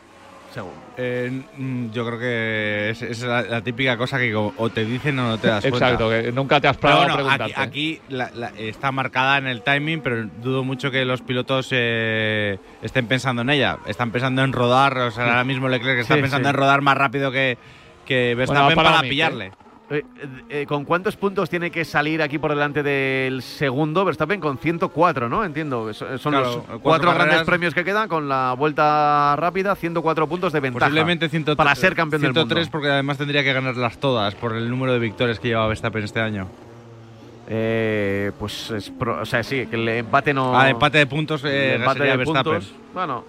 Según. Eh, mm, yo creo que es, es la, la típica cosa que o te dicen o no te das cuenta. Exacto, que nunca te has parado a aquí, preguntarte. aquí la- la- está marcada en el timing, pero dudo mucho que los pilotos eh, estén pensando en ella. Están pensando en rodar, o sea, ahora mismo Leclerc está Sí, pensando sí. en rodar más rápido que, que Verstappen para para mí, pillarle. Eh, eh, ¿Con cuántos puntos tiene que salir aquí por delante del segundo? Verstappen con 104, ¿no? Entiendo. Son son Claro, los cuatro cuatro grandes carreras. premios que quedan con la vuelta rápida, 104 puntos de ventaja. Posiblemente 103, para ser campeón del 103 mundo. porque además tendría que ganarlas todas por el número de victorias que lleva Verstappen este año. Eh, pues es pro- o sea, sí, que el empate no. Ah, empate de puntos eh, empate de Verstappen. puntos. Bueno.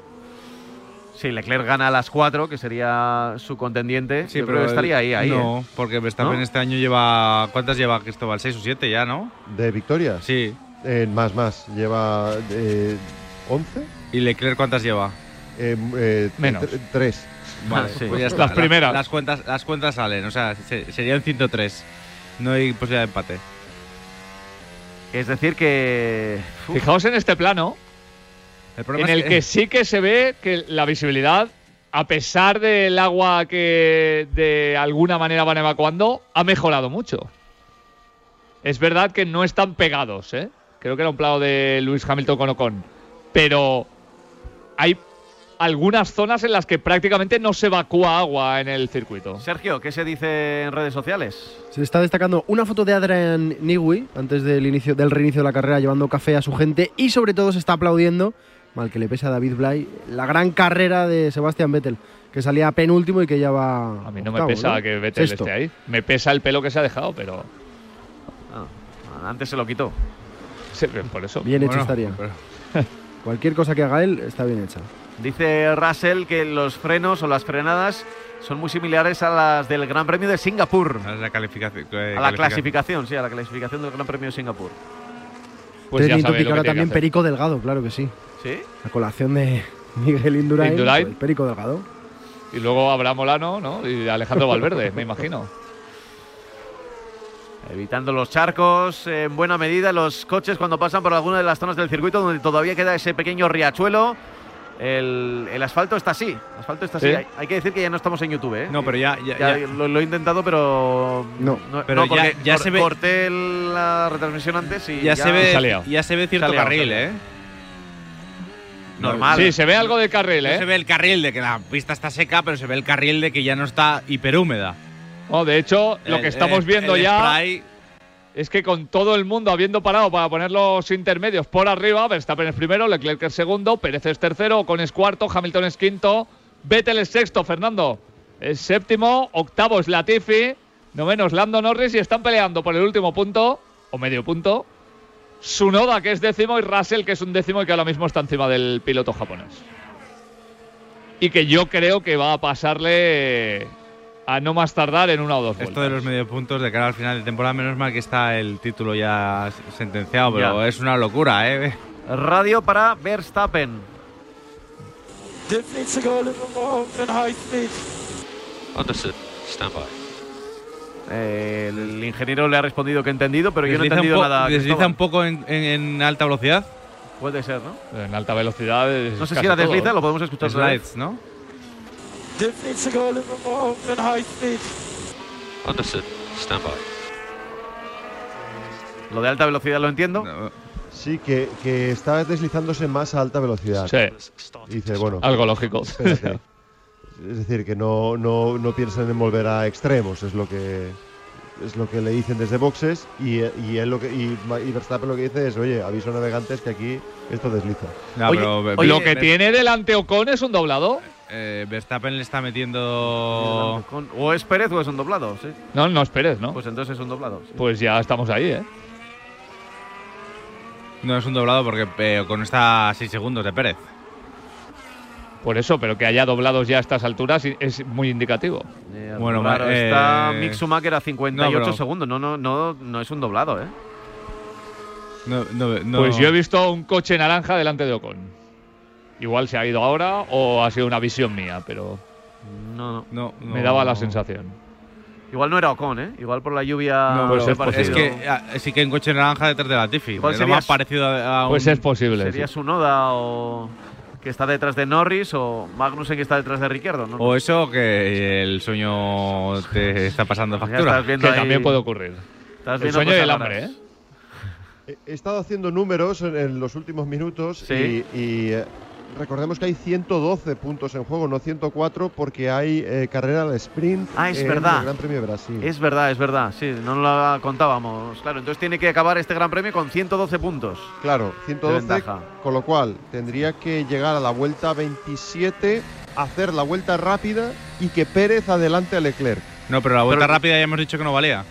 Sí, Leclerc gana a las 4, que sería su contendiente. Sí, Yo pero creo que estaría ahí, ahí. No, ¿eh? porque Verstappen ¿No? este año lleva. ¿Cuántas lleva Cristóbal? ¿6 o 7 ya, no? ¿De victorias? Sí. Eh, más, más. Lleva eh, 11. ¿Y Leclerc cuántas lleva? Eh, eh, Menos. tre- Tres. Vale, Sí. pues ya está. Las primeras. Las, cuentas, las cuentas salen, o sea, se- serían 103. No hay posibilidad de empate. Es decir, que. Uf, Fijaos en este plano, El en el que sí que se ve que la visibilidad, a pesar del agua que de alguna manera van evacuando, ha mejorado mucho. Es verdad que no están pegados, ¿eh? Creo que era un plano de Luis Hamilton con Ocon. Pero hay algunas zonas en las que prácticamente no se evacúa agua en el circuito. Sergio, ¿qué se dice en redes sociales? Se está destacando una foto de Adrian Newey antes del inicio del reinicio de la carrera llevando café a su gente y sobre todo se está aplaudiendo, mal que le pesa a David Blay, la gran carrera de Sebastian Vettel, que salía penúltimo y que ya va A mí no me pesa ¿no? que Vettel Sexto. esté ahí. Me pesa el pelo que se ha dejado, pero Ah, antes se lo quitó. sí, por eso. Bien hecho Bueno, estaría. pero- Cualquier cosa que haga él está bien hecha. Dice Russell que los frenos o las frenadas son muy similares a las del Gran Premio de Singapur. a la calificación. eh, A la clasificación, sí, a la clasificación del Gran Premio de Singapur. Pues ya Teniendo sabe lo picar que ahora tiene que también hacer. Perico Delgado, claro que sí. ¿Sí? La colación de Miguel Indurain, Indurain. Perico Delgado. Y luego habrá Molano, ¿no? Y Alejandro Valverde, me imagino. Evitando los charcos en buena medida los coches cuando pasan por alguna de las zonas del circuito donde todavía queda ese pequeño riachuelo. El, el asfalto está así. El asfalto está así. Sí. Hay, hay que decir que ya no estamos en YouTube, ¿eh? No, pero ya. ya, Ya ya- Lo, lo he intentado, pero. No. Pero no, porque ya- ya cor- se ve- corté la retransmisión antes y. ya se ve, ya se ve cierto Se ha liado, carril, ¿eh? Normal. Sí, se ve algo de carril, No ¿eh? se ve el carril de que la pista está seca, pero se ve el carril de que ya no está hiperhúmeda. No, de hecho, lo El- que estamos el- viendo el ya spray- es que con todo el mundo habiendo parado para poner los intermedios por arriba, Verstappen es primero, Leclerc es segundo, Pérez es tercero, Ocon es cuarto, Hamilton es quinto, Vettel es sexto, Fernando es séptimo, octavo es Latifi, noveno es Lando Norris y están peleando por el último punto, o medio punto, Sunoda que es décimo y Russell que es un décimo y que ahora mismo está encima del piloto japonés. Y que yo creo que va a pasarle a no más tardar en una o dos Esto de los medio puntos de cara al final de temporada, menos mal que está el título ya sentenciado, pero Ya. es una locura, ¿eh? Radio para Verstappen. Diff needs to go a little more than high speed. Understood. Stand by. Eh, el ingeniero le ha respondido que ha entendido, pero yo no he Desliza un entendido nada. Desliza un poco en, en- en alta velocidad. Puede ser, ¿no? En alta velocidad. es No sé si era todo. desliza, lo podemos escuchar. Slides, ¿no? Lo de alta velocidad lo entiendo. No, Sí, que, que está deslizándose más a alta velocidad. Sí, Y dice, bueno, algo lógico. es decir, que no, no, no piensan en volver a extremos, es lo que es lo que le dicen desde boxes y, y él lo que y, y Verstappen lo que dice es, oye, aviso a navegantes que aquí esto desliza. No, Oye, pero oye, lo que tiene delante Ocon es un doblado. eh, Verstappen le está metiendo. O es Pérez o es un doblado, sí. No, no esperes, ¿no? Pues entonces es un doblado. sí. Pues ya estamos ahí, ¿eh? No es un doblado porque eh, con está a 6 segundos de Pérez. Por eso, pero que haya doblados ya a estas alturas es muy indicativo. Eh, Bueno, claro, eh, está Mick Schumacher a 58 no, segundos. No, no, no, no es un doblado, ¿eh? No, no, no- Pues yo he visto un coche naranja delante de Ocon. Igual se ha ido ahora o ha sido una visión mía, pero No, no. me daba la sensación. Igual no era Ocon, ¿eh? Igual por la lluvia. No, pues es ha Es parecido- que ah, sí que en coche naranja detrás de la Tiffy. Igual sería más parecido a, a Pues un- es posible. Sería sí. su noda o. que está detrás de Norris o Magnussen que está detrás de Ricciardo. ¿no? O eso que el sueño te está pasando factura. estás viendo Que ahí- también puede ocurrir. estás El sueño y cosas el raras. hambre, ¿eh? He estado haciendo números en, en los últimos minutos Sí. y, y, eh, recordemos que hay 112 puntos en juego, no 104, porque hay eh, carrera de sprint Ah, es en verdad. el Gran Premio de Brasil. Es verdad, es verdad, sí, no lo contábamos. Claro, entonces tiene que acabar este Gran Premio con 112 puntos. Claro, 112, ventaja. con lo cual tendría que llegar a la vuelta 27, hacer la vuelta rápida y que Pérez adelante a Leclerc. No, pero la vuelta Pero- rápida ya hemos dicho que no valía.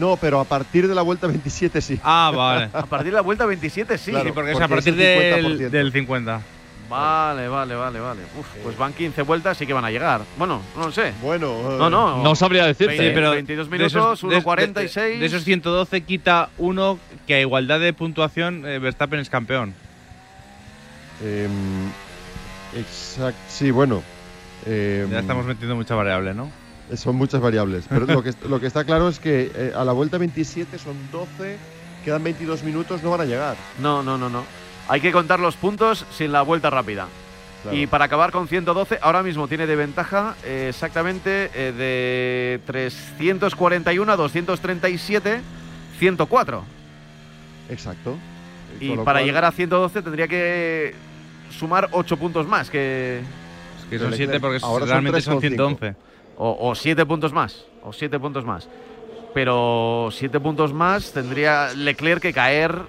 No, pero a partir de la vuelta 27 sí. Ah, vale. A partir de la vuelta 27 sí. Claro. Sí, porque, es porque a partir es el del, 50%. del 50. Vale, vale, vale, vale. Uf, pues van 15 vueltas, sí que van a llegar. Bueno, no lo sé. Bueno, eh, No, no. No sabría decirte. Veinte- ¿eh? pero 22 de minutos, esos- de- 1.46. De, de esos 112 quita uno que a igualdad de puntuación eh, Verstappen es campeón. Exact- sí, bueno. em, Ya estamos metiendo mucha variable, ¿no? Son muchas variables. Pero lo que, lo que está claro es que eh, a la vuelta 27 son 12, quedan 22 minutos, no van a llegar. No, no, no, no. Hay que contar los puntos sin la vuelta rápida. Claro. Y para acabar con 112, ahora mismo tiene de ventaja eh, exactamente eh, de 341 a 237, 104. Exacto. Y para cual- llegar a 112 tendría que sumar 8 puntos más, que Es que son Leclerc. 7 porque Ahora son realmente son 3,5. 111. o 7 puntos más, o 7 puntos más. Pero 7 puntos más tendría Leclerc que caer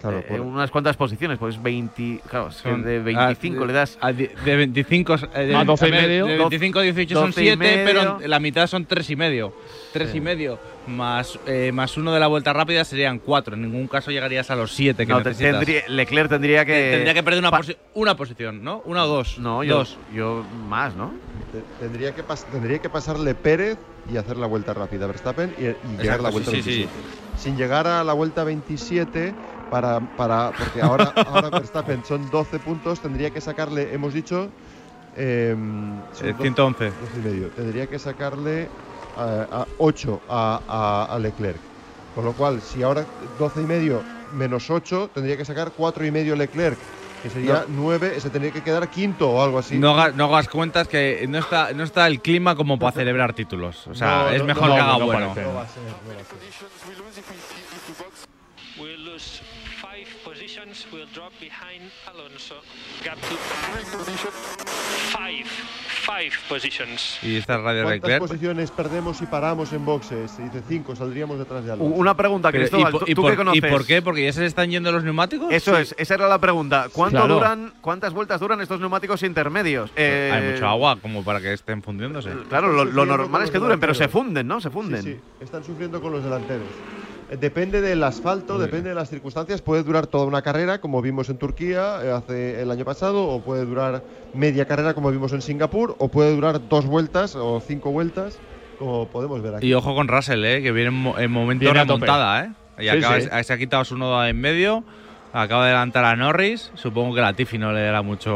Claro, eh, por- en unas cuantas posiciones, pues 20, claro, Son- de 25 ah, le das a de 25 eh, de, A 12 y medio. De 25 a 18 son 12 y 7, medio. pero la mitad son 3 y medio. 3 Sí. y medio más, eh, más uno de la vuelta rápida serían 4. En ningún caso llegarías a los 7 que No, necesitas. tendría- Leclerc tendría que Tendría que perder una, posi- una posición, ¿no? Una o dos. No, yo, dos. yo más, ¿no? te- tendría, que tendría que pasarle Pérez y hacer la vuelta rápida a Verstappen y, y llegar a la Exacto, vuelta sí, sí, 27. Sin llegar a la vuelta 27, para, para, porque ahora, ahora Verstappen son 12 puntos, tendría que sacarle, hemos dicho, em, Eh, 12 111. 12 y medio. Tendría que sacarle a, a 8 a, a- Leclerc. Con lo cual, si ahora 12 y medio menos 8, tendría que sacar 4 y medio Leclerc, que sería 9, se tendría que quedar quinto o algo así. No, hagas, no hagas cuentas que no está, no está el clima como para celebrar títulos. O sea, No, es no, mejor no, que haga no bueno. We lose five positions. We'll drop behind Alonso. Gap to five. Five positions. Y esta radio ¿Cuántas Leclerc. posiciones perdemos si paramos en boxes? Dice 5, saldríamos detrás de Alonso. Una pregunta, Pero, ¿y, Cristóbal, por- ¿tú, y tú por, qué y conoces? por qué? ¿Porque ya se están yendo los neumáticos? Eso es, esa era la pregunta. ¿Cuánto Claro. duran, cuántas vueltas duran estos neumáticos intermedios? Eh, Hay mucho agua como para que estén fundiéndose. Claro, lo, lo normal es que duren, pero se funden, ¿no? Se funden. Sí, sí, están sufriendo con los delanteros. Depende del asfalto, depende de las circunstancias. Puede durar toda una carrera, como vimos en Turquía eh, hace el año pasado, o puede durar media carrera, como vimos en Singapur, o puede durar dos vueltas o cinco vueltas, como podemos ver aquí. Y ojo con Russell, ¿eh? que viene en, mo- en momento Viene remontada. ¿eh? Y Sí, acaba- sí. se ha quitado su nodo en medio. Acaba de adelantar a Norris. Supongo que la Tiffy no le dará mucho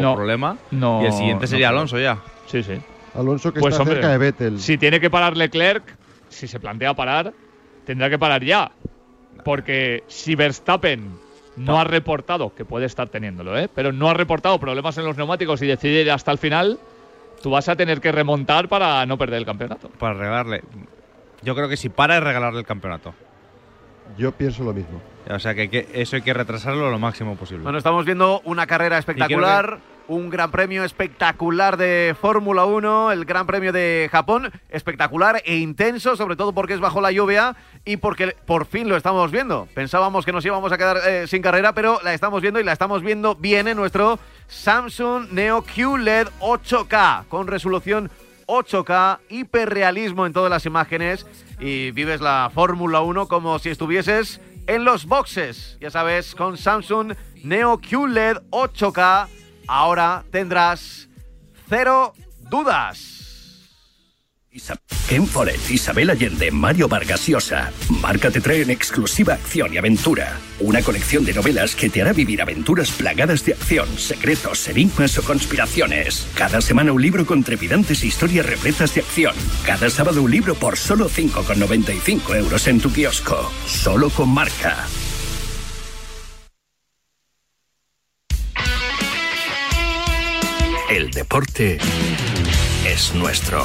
No. problema. No, y el siguiente no sería creo. Alonso ya. Sí, sí. Alonso que Pues, está hombre, cerca de Vettel. Si tiene que parar Leclerc, si se plantea parar, tendrá que parar ya. Porque si Verstappen no ha reportado, que puede estar teniéndolo, ¿eh? pero no ha reportado problemas en los neumáticos y decide ir hasta el final, tú vas a tener que remontar para no perder el campeonato. Para regalarle. Yo creo que si para es regalarle el campeonato. Yo pienso lo mismo. O sea que, hay que eso hay que retrasarlo lo máximo posible. Bueno, estamos viendo una carrera espectacular, un gran premio espectacular de Fórmula 1, el Gran Premio de Japón, espectacular e intenso, sobre todo porque es bajo la lluvia y porque por fin lo estamos viendo. Pensábamos que nos íbamos a quedar eh, sin carrera, pero la estamos viendo y la estamos viendo bien en nuestro Samsung Neo QLED 8K con resolución 8K, hiperrealismo en todas las imágenes y vives la Fórmula 1 como si estuvieses en los boxes. Ya sabes, con Samsung Neo QLED 8K ahora tendrás cero dudas. Ken Follett, Isabel Allende, Mario Vargas Llosa. Marca te trae en exclusiva acción y aventura. Una colección de novelas que te hará vivir aventuras plagadas de acción, secretos, enigmas o conspiraciones. Cada semana un libro con trepidantes historias repletas de acción. Cada sábado un libro por solo 5,95 euros en tu kiosco. Solo con marca. Deporte es nuestro.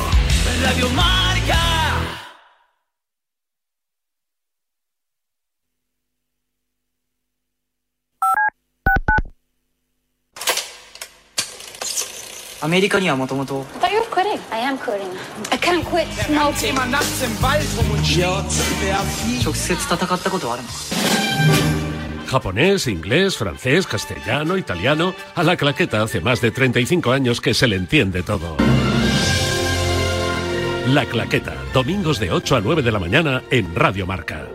Radio Marca. thought you were quitting. I am quitting. I can't quit smoking. Japonés, inglés, francés, castellano, italiano. A la claqueta hace más de 35 años que se le entiende todo. La claqueta, domingos de 8 a 9 de la mañana en Radio Marca.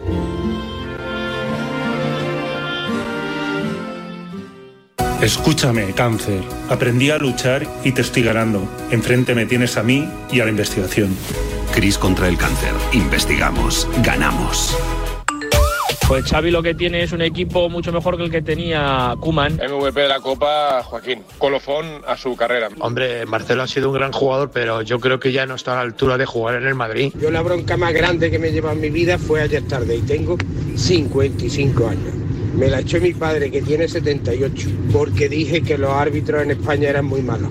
Escúchame, cáncer. Aprendí a luchar y te estoy ganando. Enfrente me tienes a mí y a la investigación. Cris contra el cáncer. Investigamos. Ganamos. Pues Xavi lo que tiene es un equipo mucho mejor que el que tenía Kuman. MVP de la Copa, Joaquín. Colofón a su carrera. Hombre, Marcelo ha sido un gran jugador, pero yo creo que ya no está a la altura de jugar en el Madrid. Yo la bronca más grande que me lleva en mi vida fue ayer tarde y tengo 55 años. Me la echó mi padre, que tiene 78, porque dije que los árbitros en España eran muy malos.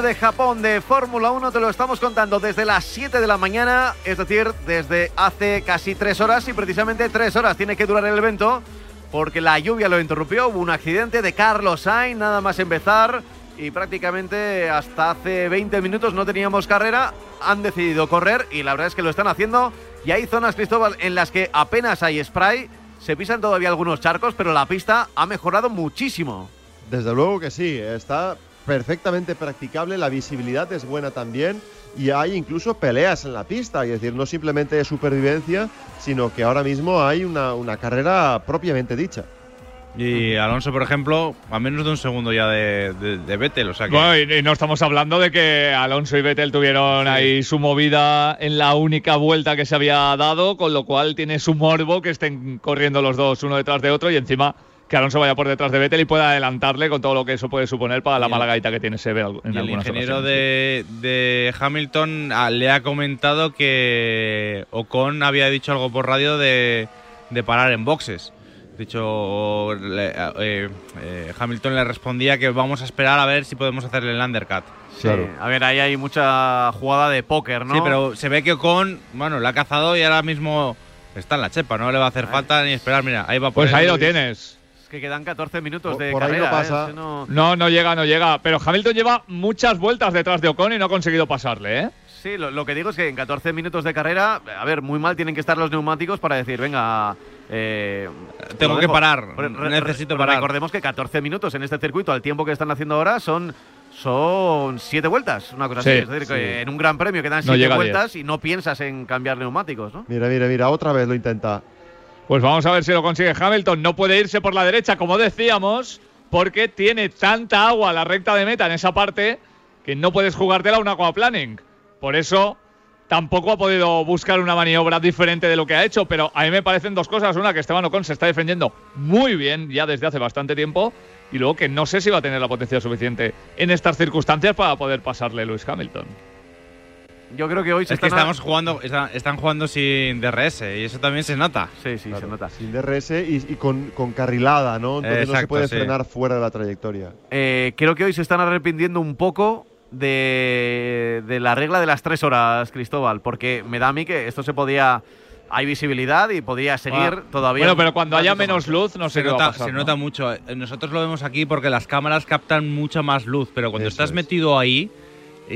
Premio de Japón de Fórmula 1, te lo estamos contando desde las 7 de la mañana, es decir, desde hace casi 3 horas y precisamente 3 horas tiene que durar el evento porque la lluvia lo interrumpió, hubo un accidente de Carlos Sainz nada más empezar y prácticamente hasta hace 20 minutos no teníamos carrera, han decidido correr y la verdad es que lo están haciendo y hay zonas, Cristóbal, en las que apenas hay spray, se pisan todavía algunos charcos, pero la pista ha mejorado muchísimo. Desde luego que sí, está perfectamente practicable, la visibilidad es buena también y hay incluso peleas en la pista, es decir, no simplemente de supervivencia, sino que ahora mismo hay una, una carrera propiamente dicha. Y Alonso, por ejemplo, a menos de un segundo ya de, de, de Vettel, o sea que... Bueno, y, y no estamos hablando de que Alonso y Vettel tuvieron ahí su movida en la única vuelta que se había dado, con lo cual tiene su morbo que estén corriendo los dos uno detrás de otro y encima que Alonso vaya por detrás de Vettel y pueda adelantarle con todo lo que eso puede suponer para la mala gaita que tiene Sebe en Y el ingeniero de, de Hamilton ah, le ha comentado que Ocon había dicho algo por radio de, de parar en boxes. Le- eh, eh, Hamilton le respondía que vamos a esperar a ver si podemos hacerle el undercut. Sí, a ver, ahí hay mucha jugada de póker, ¿no? Sí, pero se ve que Ocon, bueno, la ha cazado y ahora mismo está en la chepa, no le va a hacer falta ni esperar. Mira, ahí va por Pues ahí lo tienes. Que quedan 14 minutos de por ahí no carrera. pasa. ¿eh? Que no- No, no llega, no llega. Pero Hamilton lleva muchas vueltas detrás de Ocon y no ha conseguido pasarle, ¿eh? Sí, lo, lo que digo es que en 14 minutos de carrera, a ver, muy mal tienen que estar los neumáticos para decir, venga, eh, Tengo que parar, Re- re- necesito parar. Recordemos que 14 minutos en este circuito, al tiempo que están haciendo ahora, son son siete vueltas, una cosa Sí, así. Es decir, sí. que en un gran premio quedan siete vueltas y no piensas en cambiar neumáticos, ¿no? Mira, mira, mira, otra vez lo intenta. Pues vamos a ver si lo consigue Hamilton. No puede irse por la derecha, como decíamos, porque tiene tanta agua la recta de meta en esa parte que no puedes jugártela un aquaplaning. Por eso tampoco ha podido buscar una maniobra diferente de lo que ha hecho. Pero a mí me parecen dos cosas. Una, que Esteban Ocon se está defendiendo muy bien ya desde hace bastante tiempo. Y luego que no sé si va a tener la potencia suficiente en estas circunstancias para poder pasarle Lewis Hamilton. Yo creo que hoy se Es que están a- estamos jugando, está- están jugando sin DRS y eso también se nota. Sí, sí, se nota. Sin DRS y, y con, con carrilada, ¿no? Entonces no se Exacto, puede sí. frenar fuera de la trayectoria. Eh, creo que hoy se están arrepintiendo un poco de, de la regla de las tres horas, Cristóbal, porque me da a mí que esto se podía. Hay visibilidad y podía seguir Ah, todavía. Bueno, pero cuando haya menos luz, no sé se qué va a nota, pasar, se ¿no? nota mucho. Eh, Nosotros lo vemos aquí porque las cámaras captan mucha más luz, pero cuando Eso estás es. metido ahí,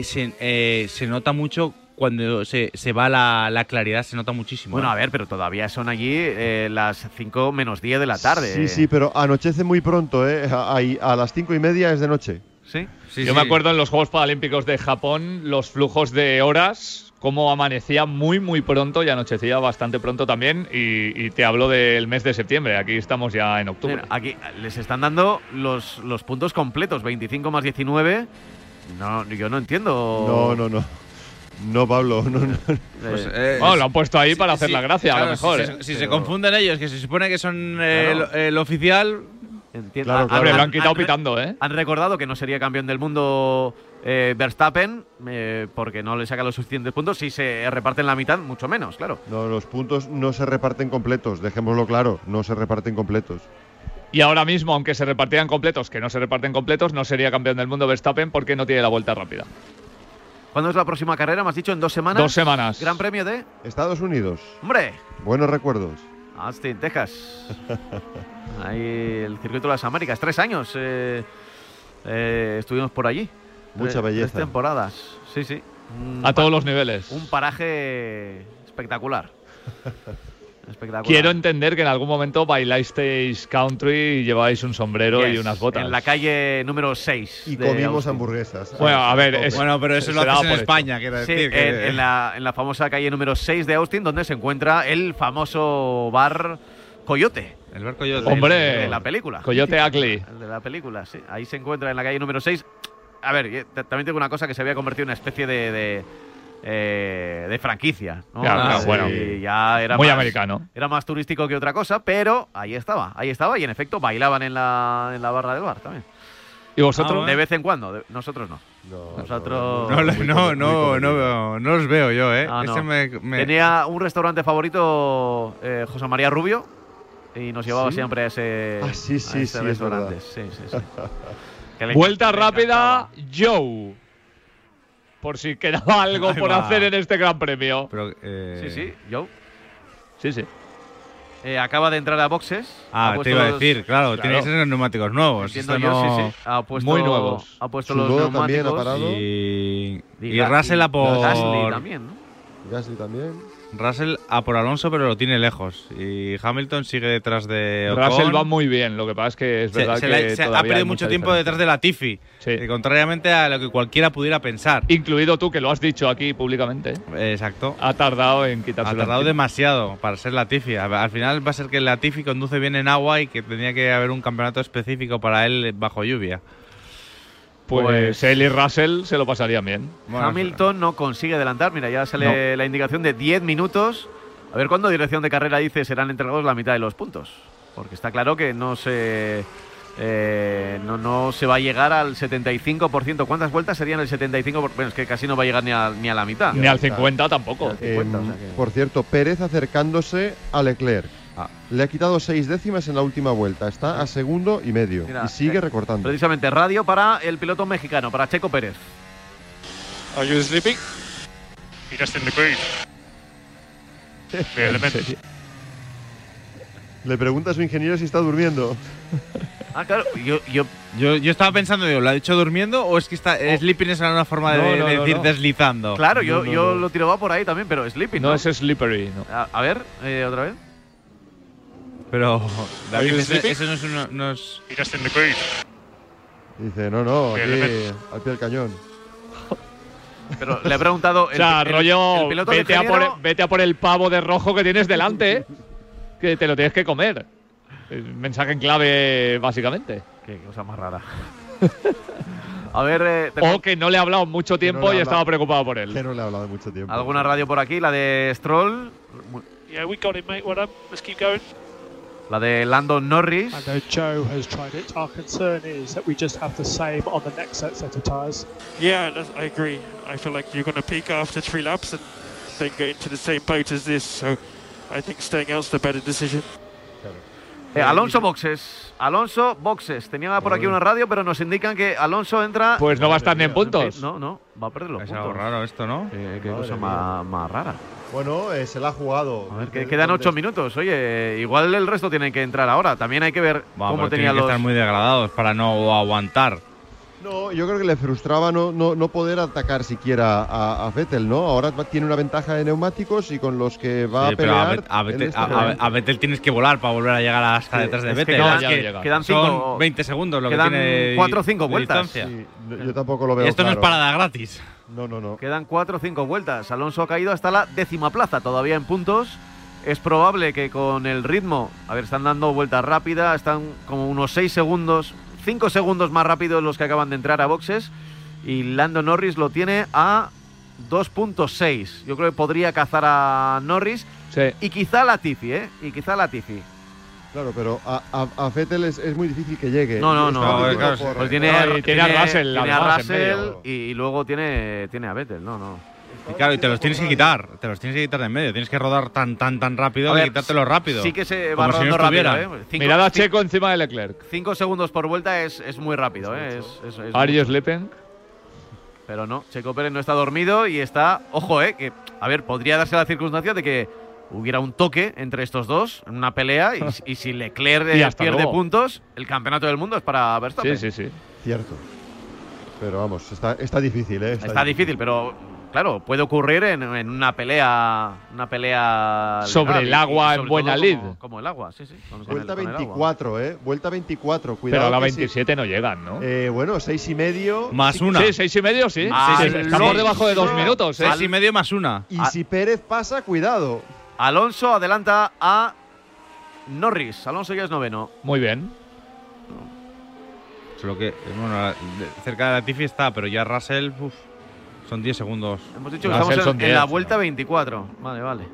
se, eh, se nota mucho cuando se, se va la, la claridad, se nota muchísimo. Bueno, ¿eh? a ver, pero todavía son allí eh, las 5 menos 10 de la tarde. Sí, sí, pero anochece muy pronto, ¿eh? A, a- a las cinco y media es de noche. ¿Sí? Sí, Yo sí. me acuerdo en los Juegos Paralímpicos de Japón, los flujos de horas, cómo amanecía muy, muy pronto y anochecía bastante pronto también. Y, y te hablo del mes de septiembre, aquí estamos ya en octubre. Mira, aquí les están dando los, los puntos completos, 25 más 19. No, yo no entiendo. No, no, no. No, Pablo, no, no. Pues, Eh, eh, Bueno, lo han puesto ahí para hacer sí, la gracia, a lo mejor. Si, ¿eh? se, confunden ellos, que se supone que son eh, Claro. el, el oficial. entiendo. Claro, Han- claro. Hombre, lo han- quitado han re- pitando, ¿eh? Han recordado que no sería campeón del mundo eh, Verstappen eh, porque no le saca los suficientes puntos. Si se reparten la mitad, mucho menos, claro. No, los puntos no se reparten completos, dejémoslo claro, no se reparten completos. Y ahora mismo, aunque se repartieran completos, que no se reparten completos, no sería campeón del mundo Verstappen porque no tiene la vuelta rápida. ¿Cuándo es la próxima carrera? ¿Me has dicho en dos semanas? Dos semanas. Gran premio de. Estados Unidos, ¡Hombre! buenos recuerdos. Austin, Texas. Ahí el circuito de las Américas. Tres años eh, eh, estuvimos por allí. Mucha Tres- belleza. Tres temporadas. Sí, sí. Un A todos los niveles. Un paraje espectacular. espectacular. Quiero entender que en algún momento bailasteis country y lleváis un sombrero y Yes, unas botas. En la calle número 6. Y comimos hamburguesas. Bueno, a ver, es- Bueno, pero eso lo haces en. España, quiero Sí, decir. que- en, en la, en la famosa calle número 6 de Austin, donde se encuentra el famoso bar Coyote. El barco yo. Hombre. De la película. Coyote Ugly. El de la película, sí. Ahí se encuentra en la calle número 6. A ver, y, eh, también tengo una cosa que se había convertido en una especie de, de, eh, de franquicia. ¿no? Claro, Ah, claro, sí, bueno. ya era Muy más- americano. Era más turístico que otra cosa, pero ahí estaba, ahí estaba y en efecto bailaban en la, en la barra del bar también. ¿Y vosotros? De vez en cuando, de- nosotros no. nosotros No, le- no, no, no, veo- no los veo yo, ¿eh? Ah, no. Ese me- me- Tenía un restaurante favorito, eh, José María Rubio, y nos llevaba ¿Sí? siempre a ese, Ah, sí, a sí, ese sí, es restaurante. Sí, sí, Vuelta rápida, Joe. Por si quedaba algo Ahí por va. hacer en este gran premio. pero, eh, Sí, sí, yo. Sí, sí. Eh, acaba de entrar a boxes. Ah, te iba a los- decir, claro, Claro. tiene que ser neumáticos nuevos. Entiendo esto yo, no- sí, sí. Ha puesto, Muy nuevos. Ha puesto Su los Lodo también ha neumáticos. parado. Y, y Ga- Russell a por. Gasly también, ¿no? Gasly también. Russell a por Alonso, pero lo tiene lejos. Y Hamilton sigue detrás de Ocon. Russell va muy bien. Lo que pasa es que es Se- verdad se que se ha perdido mucho tiempo diferencia. detrás de la Tifi. Sí. contrariamente a lo que cualquiera pudiera pensar. Incluido tú, que lo has dicho aquí públicamente. Exacto. Ha tardado en quitarse Ha tardado demasiado para ser Latifi. Al al final va a ser que Latifi conduce bien en agua y que tendría que haber un campeonato específico para él bajo lluvia. Pues, Pues- él y Russell se lo pasarían bien. Bueno, Hamilton no consigue adelantar. Mira, ya sale la indicación de 10 minutos. A ver cuándo dirección de carrera dice serán entregados la mitad de los puntos. Porque está claro que no se. eh, no, no se va a llegar al 75%. ¿Cuántas vueltas serían el 75%? Bueno, es que casi no va a llegar ni a, ni a la mitad. Ni al 50 tampoco. Ni al 50, o sea que- Por cierto, Pérez acercándose a Leclerc. Ah. Le ha quitado seis décimas en la última vuelta. Está a segundo y medio. Mira, y sigue eh, recortando. Precisamente radio para el piloto mexicano, para Checo Pérez. Are you sleeping? Just in the green. The. Le pregunta a su ingeniero si está durmiendo. Ah, claro, yo, yo Yo, yo estaba pensando, digo, ¿lo ha dicho durmiendo o es que está sleeping es una forma de, No, no, de no, decir no. deslizando? claro, yo, yo no. lo tiraba por ahí también, pero sleeping. No No, es slippery, no. A, a ver, eh, otra vez. Pero David, sleeping? ese no es uno- no es- He just in the green. Dice, no, no, aquí al pie del cañón. Pero le he preguntado. O sea, el, el- rollo, el piloto vete, a por, vete a por el pavo de rojo que tienes delante, que te lo tienes que comer. El mensaje en clave, básicamente. Qué cosa más rara. a ver, eh, O que no le ha hablado mucho no tiempo y estaba preocupado por él. Que no le ha hablado mucho tiempo. alguna radio por aquí, la de Stroll, Yeah, we got him, mate. Well done. Let's keep going. La de Landon Norris. I know Joe has tried it. Our concern is that we just have the same on the next set, set of tyres. Yeah, that's, I agree. I feel like you're going to peak after three laps and then get into the same boat as this. So I think staying out's the better decision. Eh, Alonso boxes. Alonso boxes. Tenía por aquí una radio, pero nos indican que Alonso entra. Pues no va a estar ni en puntos. No, no, va a perder los Es puntos. algo raro esto, ¿no? Qué, qué Madre cosa más, más rara. Bueno, eh, se la ha jugado. A ver, que quedan ocho minutos. Oye, igual el resto tienen que entrar ahora. También hay que ver Va, cómo pero tenía tienen que los. estar muy degradados para no aguantar. No, yo creo que le frustraba no, no, no poder atacar siquiera a, a Vettel, ¿no? Ahora tiene una ventaja de neumáticos y con los que va Sí, a pelear. Bet- a Vettel, este a- a- Vettel tienes que volar para volver a llegar hasta Sí, detrás de es que Vettel. quedan- que quedan cinco- son 20 segundos lo quedan que tiene cuatro o cinco de vueltas. distancia. Sí, no, yo tampoco lo veo. Y esto no es claro. parada gratis. No, no, no. Quedan cuatro o cinco vueltas. Alonso ha caído hasta la décima plaza, todavía en puntos. Es probable que con el ritmo, a ver, están dando vueltas rápidas, están como unos seis segundos, cinco segundos más rápidos los que acaban de entrar a boxes. Y Lando Norris lo tiene a 2.6. Yo creo que podría cazar a Norris. Sí. Y quizá a Latifi, ¿eh? Y quizá a Latifi. Claro, pero a, a, a Vettel es, es muy difícil que llegue. No, no, no. claro, Pues tiene, No, y tiene a Russell, tiene a Russell y, y luego tiene, tiene a Vettel. No, no. Y claro, y te los tienes que quitar. Te los tienes que quitar de en medio. Tienes que rodar tan, tan, tan rápido ver, quitártelo rápido. Sí que se va Como si no rodando rápido. ¿eh? Cinco- Mirad a Checo encima de Leclerc. Cinco segundos por vuelta es, es muy rápido, ¿eh? Es, es- es Are you mucho. sleeping? Pero no, Checo Pérez no está dormido y está, ojo, ¿eh? Que, a ver, podría darse la circunstancia de que hubiera un toque entre estos dos en una pelea y, y si Leclerc Y eh, hasta pierde luego. puntos, el campeonato del mundo es para Verstappen. Sí, sí, sí. Cierto. Pero vamos, está, está difícil, ¿eh? Está difícil, pero claro, puede ocurrir en, en una pelea, una pelea Sobre legal el agua y en sobre buena lid. Como, como el agua, sí, sí. con- con Vuelta el- con el agua. 24, ¿eh? Vuelta 24, cuidado. Pero a la que sí. 27 no llegan, ¿no? Eh, bueno, seis y medio. Más una. Sí, seis y medio, sí. Ah, Sí, sí, por debajo de dos Sí. minutos, ¿eh? Seis y medio más una. Y Ah. si Pérez pasa, cuidado. Alonso adelanta a Norris. Alonso ya es noveno. Muy bien. Solo que, bueno, cerca de la Tiffy está, pero ya Russell, uf, son 10 segundos. Hemos dicho que estamos en, en 10, la vuelta 24. Vale, vale.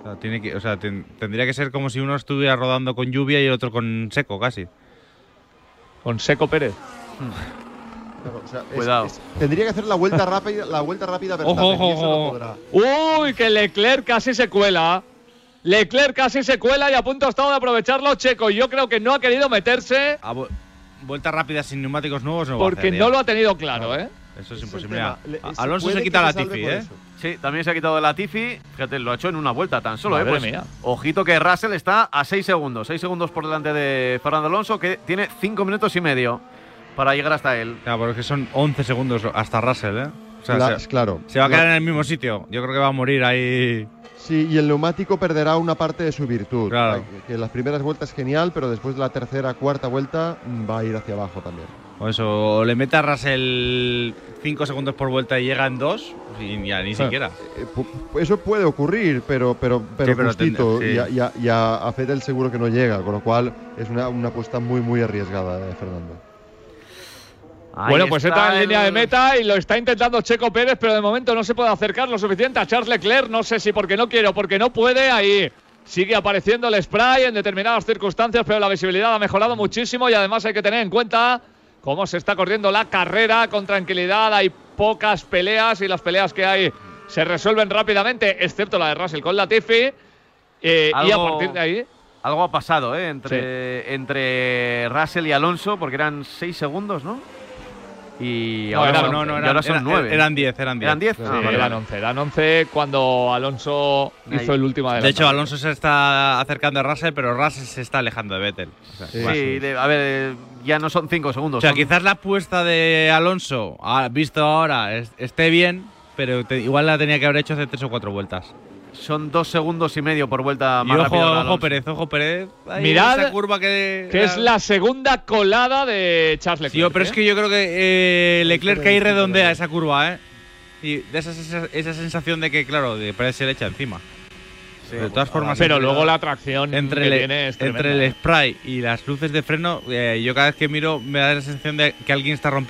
O sea, tiene que, o sea ten- tendría que ser como si uno estuviera rodando con lluvia y el otro con seco, casi. Con Seco Pérez. Claro, o sea, es- Cuidado. es- tendría que hacer la vuelta rápida, la vuelta rápida Verstappen, Ojo, no ojo, podrá. Uy, que Leclerc casi se cuela. Leclerc casi se cuela y a punto ha estado de aprovecharlo Checo. Yo creo que no ha querido meterse A vu- vuelta rápida sin neumáticos nuevos no va a porque hacer, no ya. lo ha tenido claro, ¿eh? Eso es imposible. A- Alonso se que quita la por ¿eh? eso. Sí, también se ha quitado de la Tiffy. Fíjate, lo ha hecho en una vuelta tan solo, ¿eh? Pues, mía. ojito que Russell está a 6 segundos. 6 segundos por delante de Fernando Alonso, que tiene 5 minutos y medio para llegar hasta él. Claro, porque son 11 segundos hasta Russell, ¿eh? O sea, La- se, claro. se va a La- quedar en el mismo sitio. Yo creo que va a morir ahí. Sí, y el neumático perderá una parte de su virtud. Claro. Que en las primeras vueltas genial, pero después de la tercera, cuarta vuelta va a ir hacia abajo también. O eso, o le mete a Russell 5 segundos por vuelta y llega en 2, y ya ni siquiera. Eh, eso puede ocurrir, pero pero pero, pero justito, sí. y, a, y a- y a- a Vettel seguro que no llega, con lo cual es una, una apuesta muy muy arriesgada de Fernando. Ahí bueno, pues está en el- línea de meta y lo está intentando Checo Pérez, pero de momento no se puede acercar lo suficiente a Charles Leclerc. No sé si porque no quiere o porque no puede. Ahí sigue apareciendo el spray en determinadas circunstancias, pero la visibilidad ha mejorado muchísimo y además hay que tener en cuenta cómo se está corriendo la carrera con tranquilidad. Hay pocas peleas y las peleas que hay se resuelven rápidamente, excepto la de Russell con Latifi. Eh, y a partir de ahí. Algo ha pasado, ¿eh? Entre, entre Russell y Alonso, porque eran 6 segundos, ¿no? Y No, ahora, eran- son- no, no, eran- ahora son eran- 9. eran 10, eran 10. ¿Eran 10? Sí, Ah, eran vale. 11. Eran 11 cuando Alonso Ahí. hizo el último De hecho, Alonso se está acercando a Russell, pero Russell se está alejando de Vettel. O sea, Sí, bueno. de- a ver, ya no son 5 segundos. O sea, son- quizás la apuesta de Alonso, visto ahora, es- esté bien, pero te- igual la tenía que haber hecho hace 3 o 4 vueltas. Son 2 segundos y medio por vuelta Y más ojo, rápido ojo. Pérez, ojo Pérez. Ahí Mirad esa curva que. Que es la segunda colada de Charles Leclerc. Tío, pero es ¿eh? que yo creo que eh, Leclerc ahí redondea esa curva, ¿eh? Y de esa, esa, esa sensación de que, claro, de Pérez se le echa encima. de todas formas, Pero luego la atracción entre que el, tiene es entre el spray y las luces de freno, eh, yo cada vez que miro me da la sensación de que alguien está rompiendo.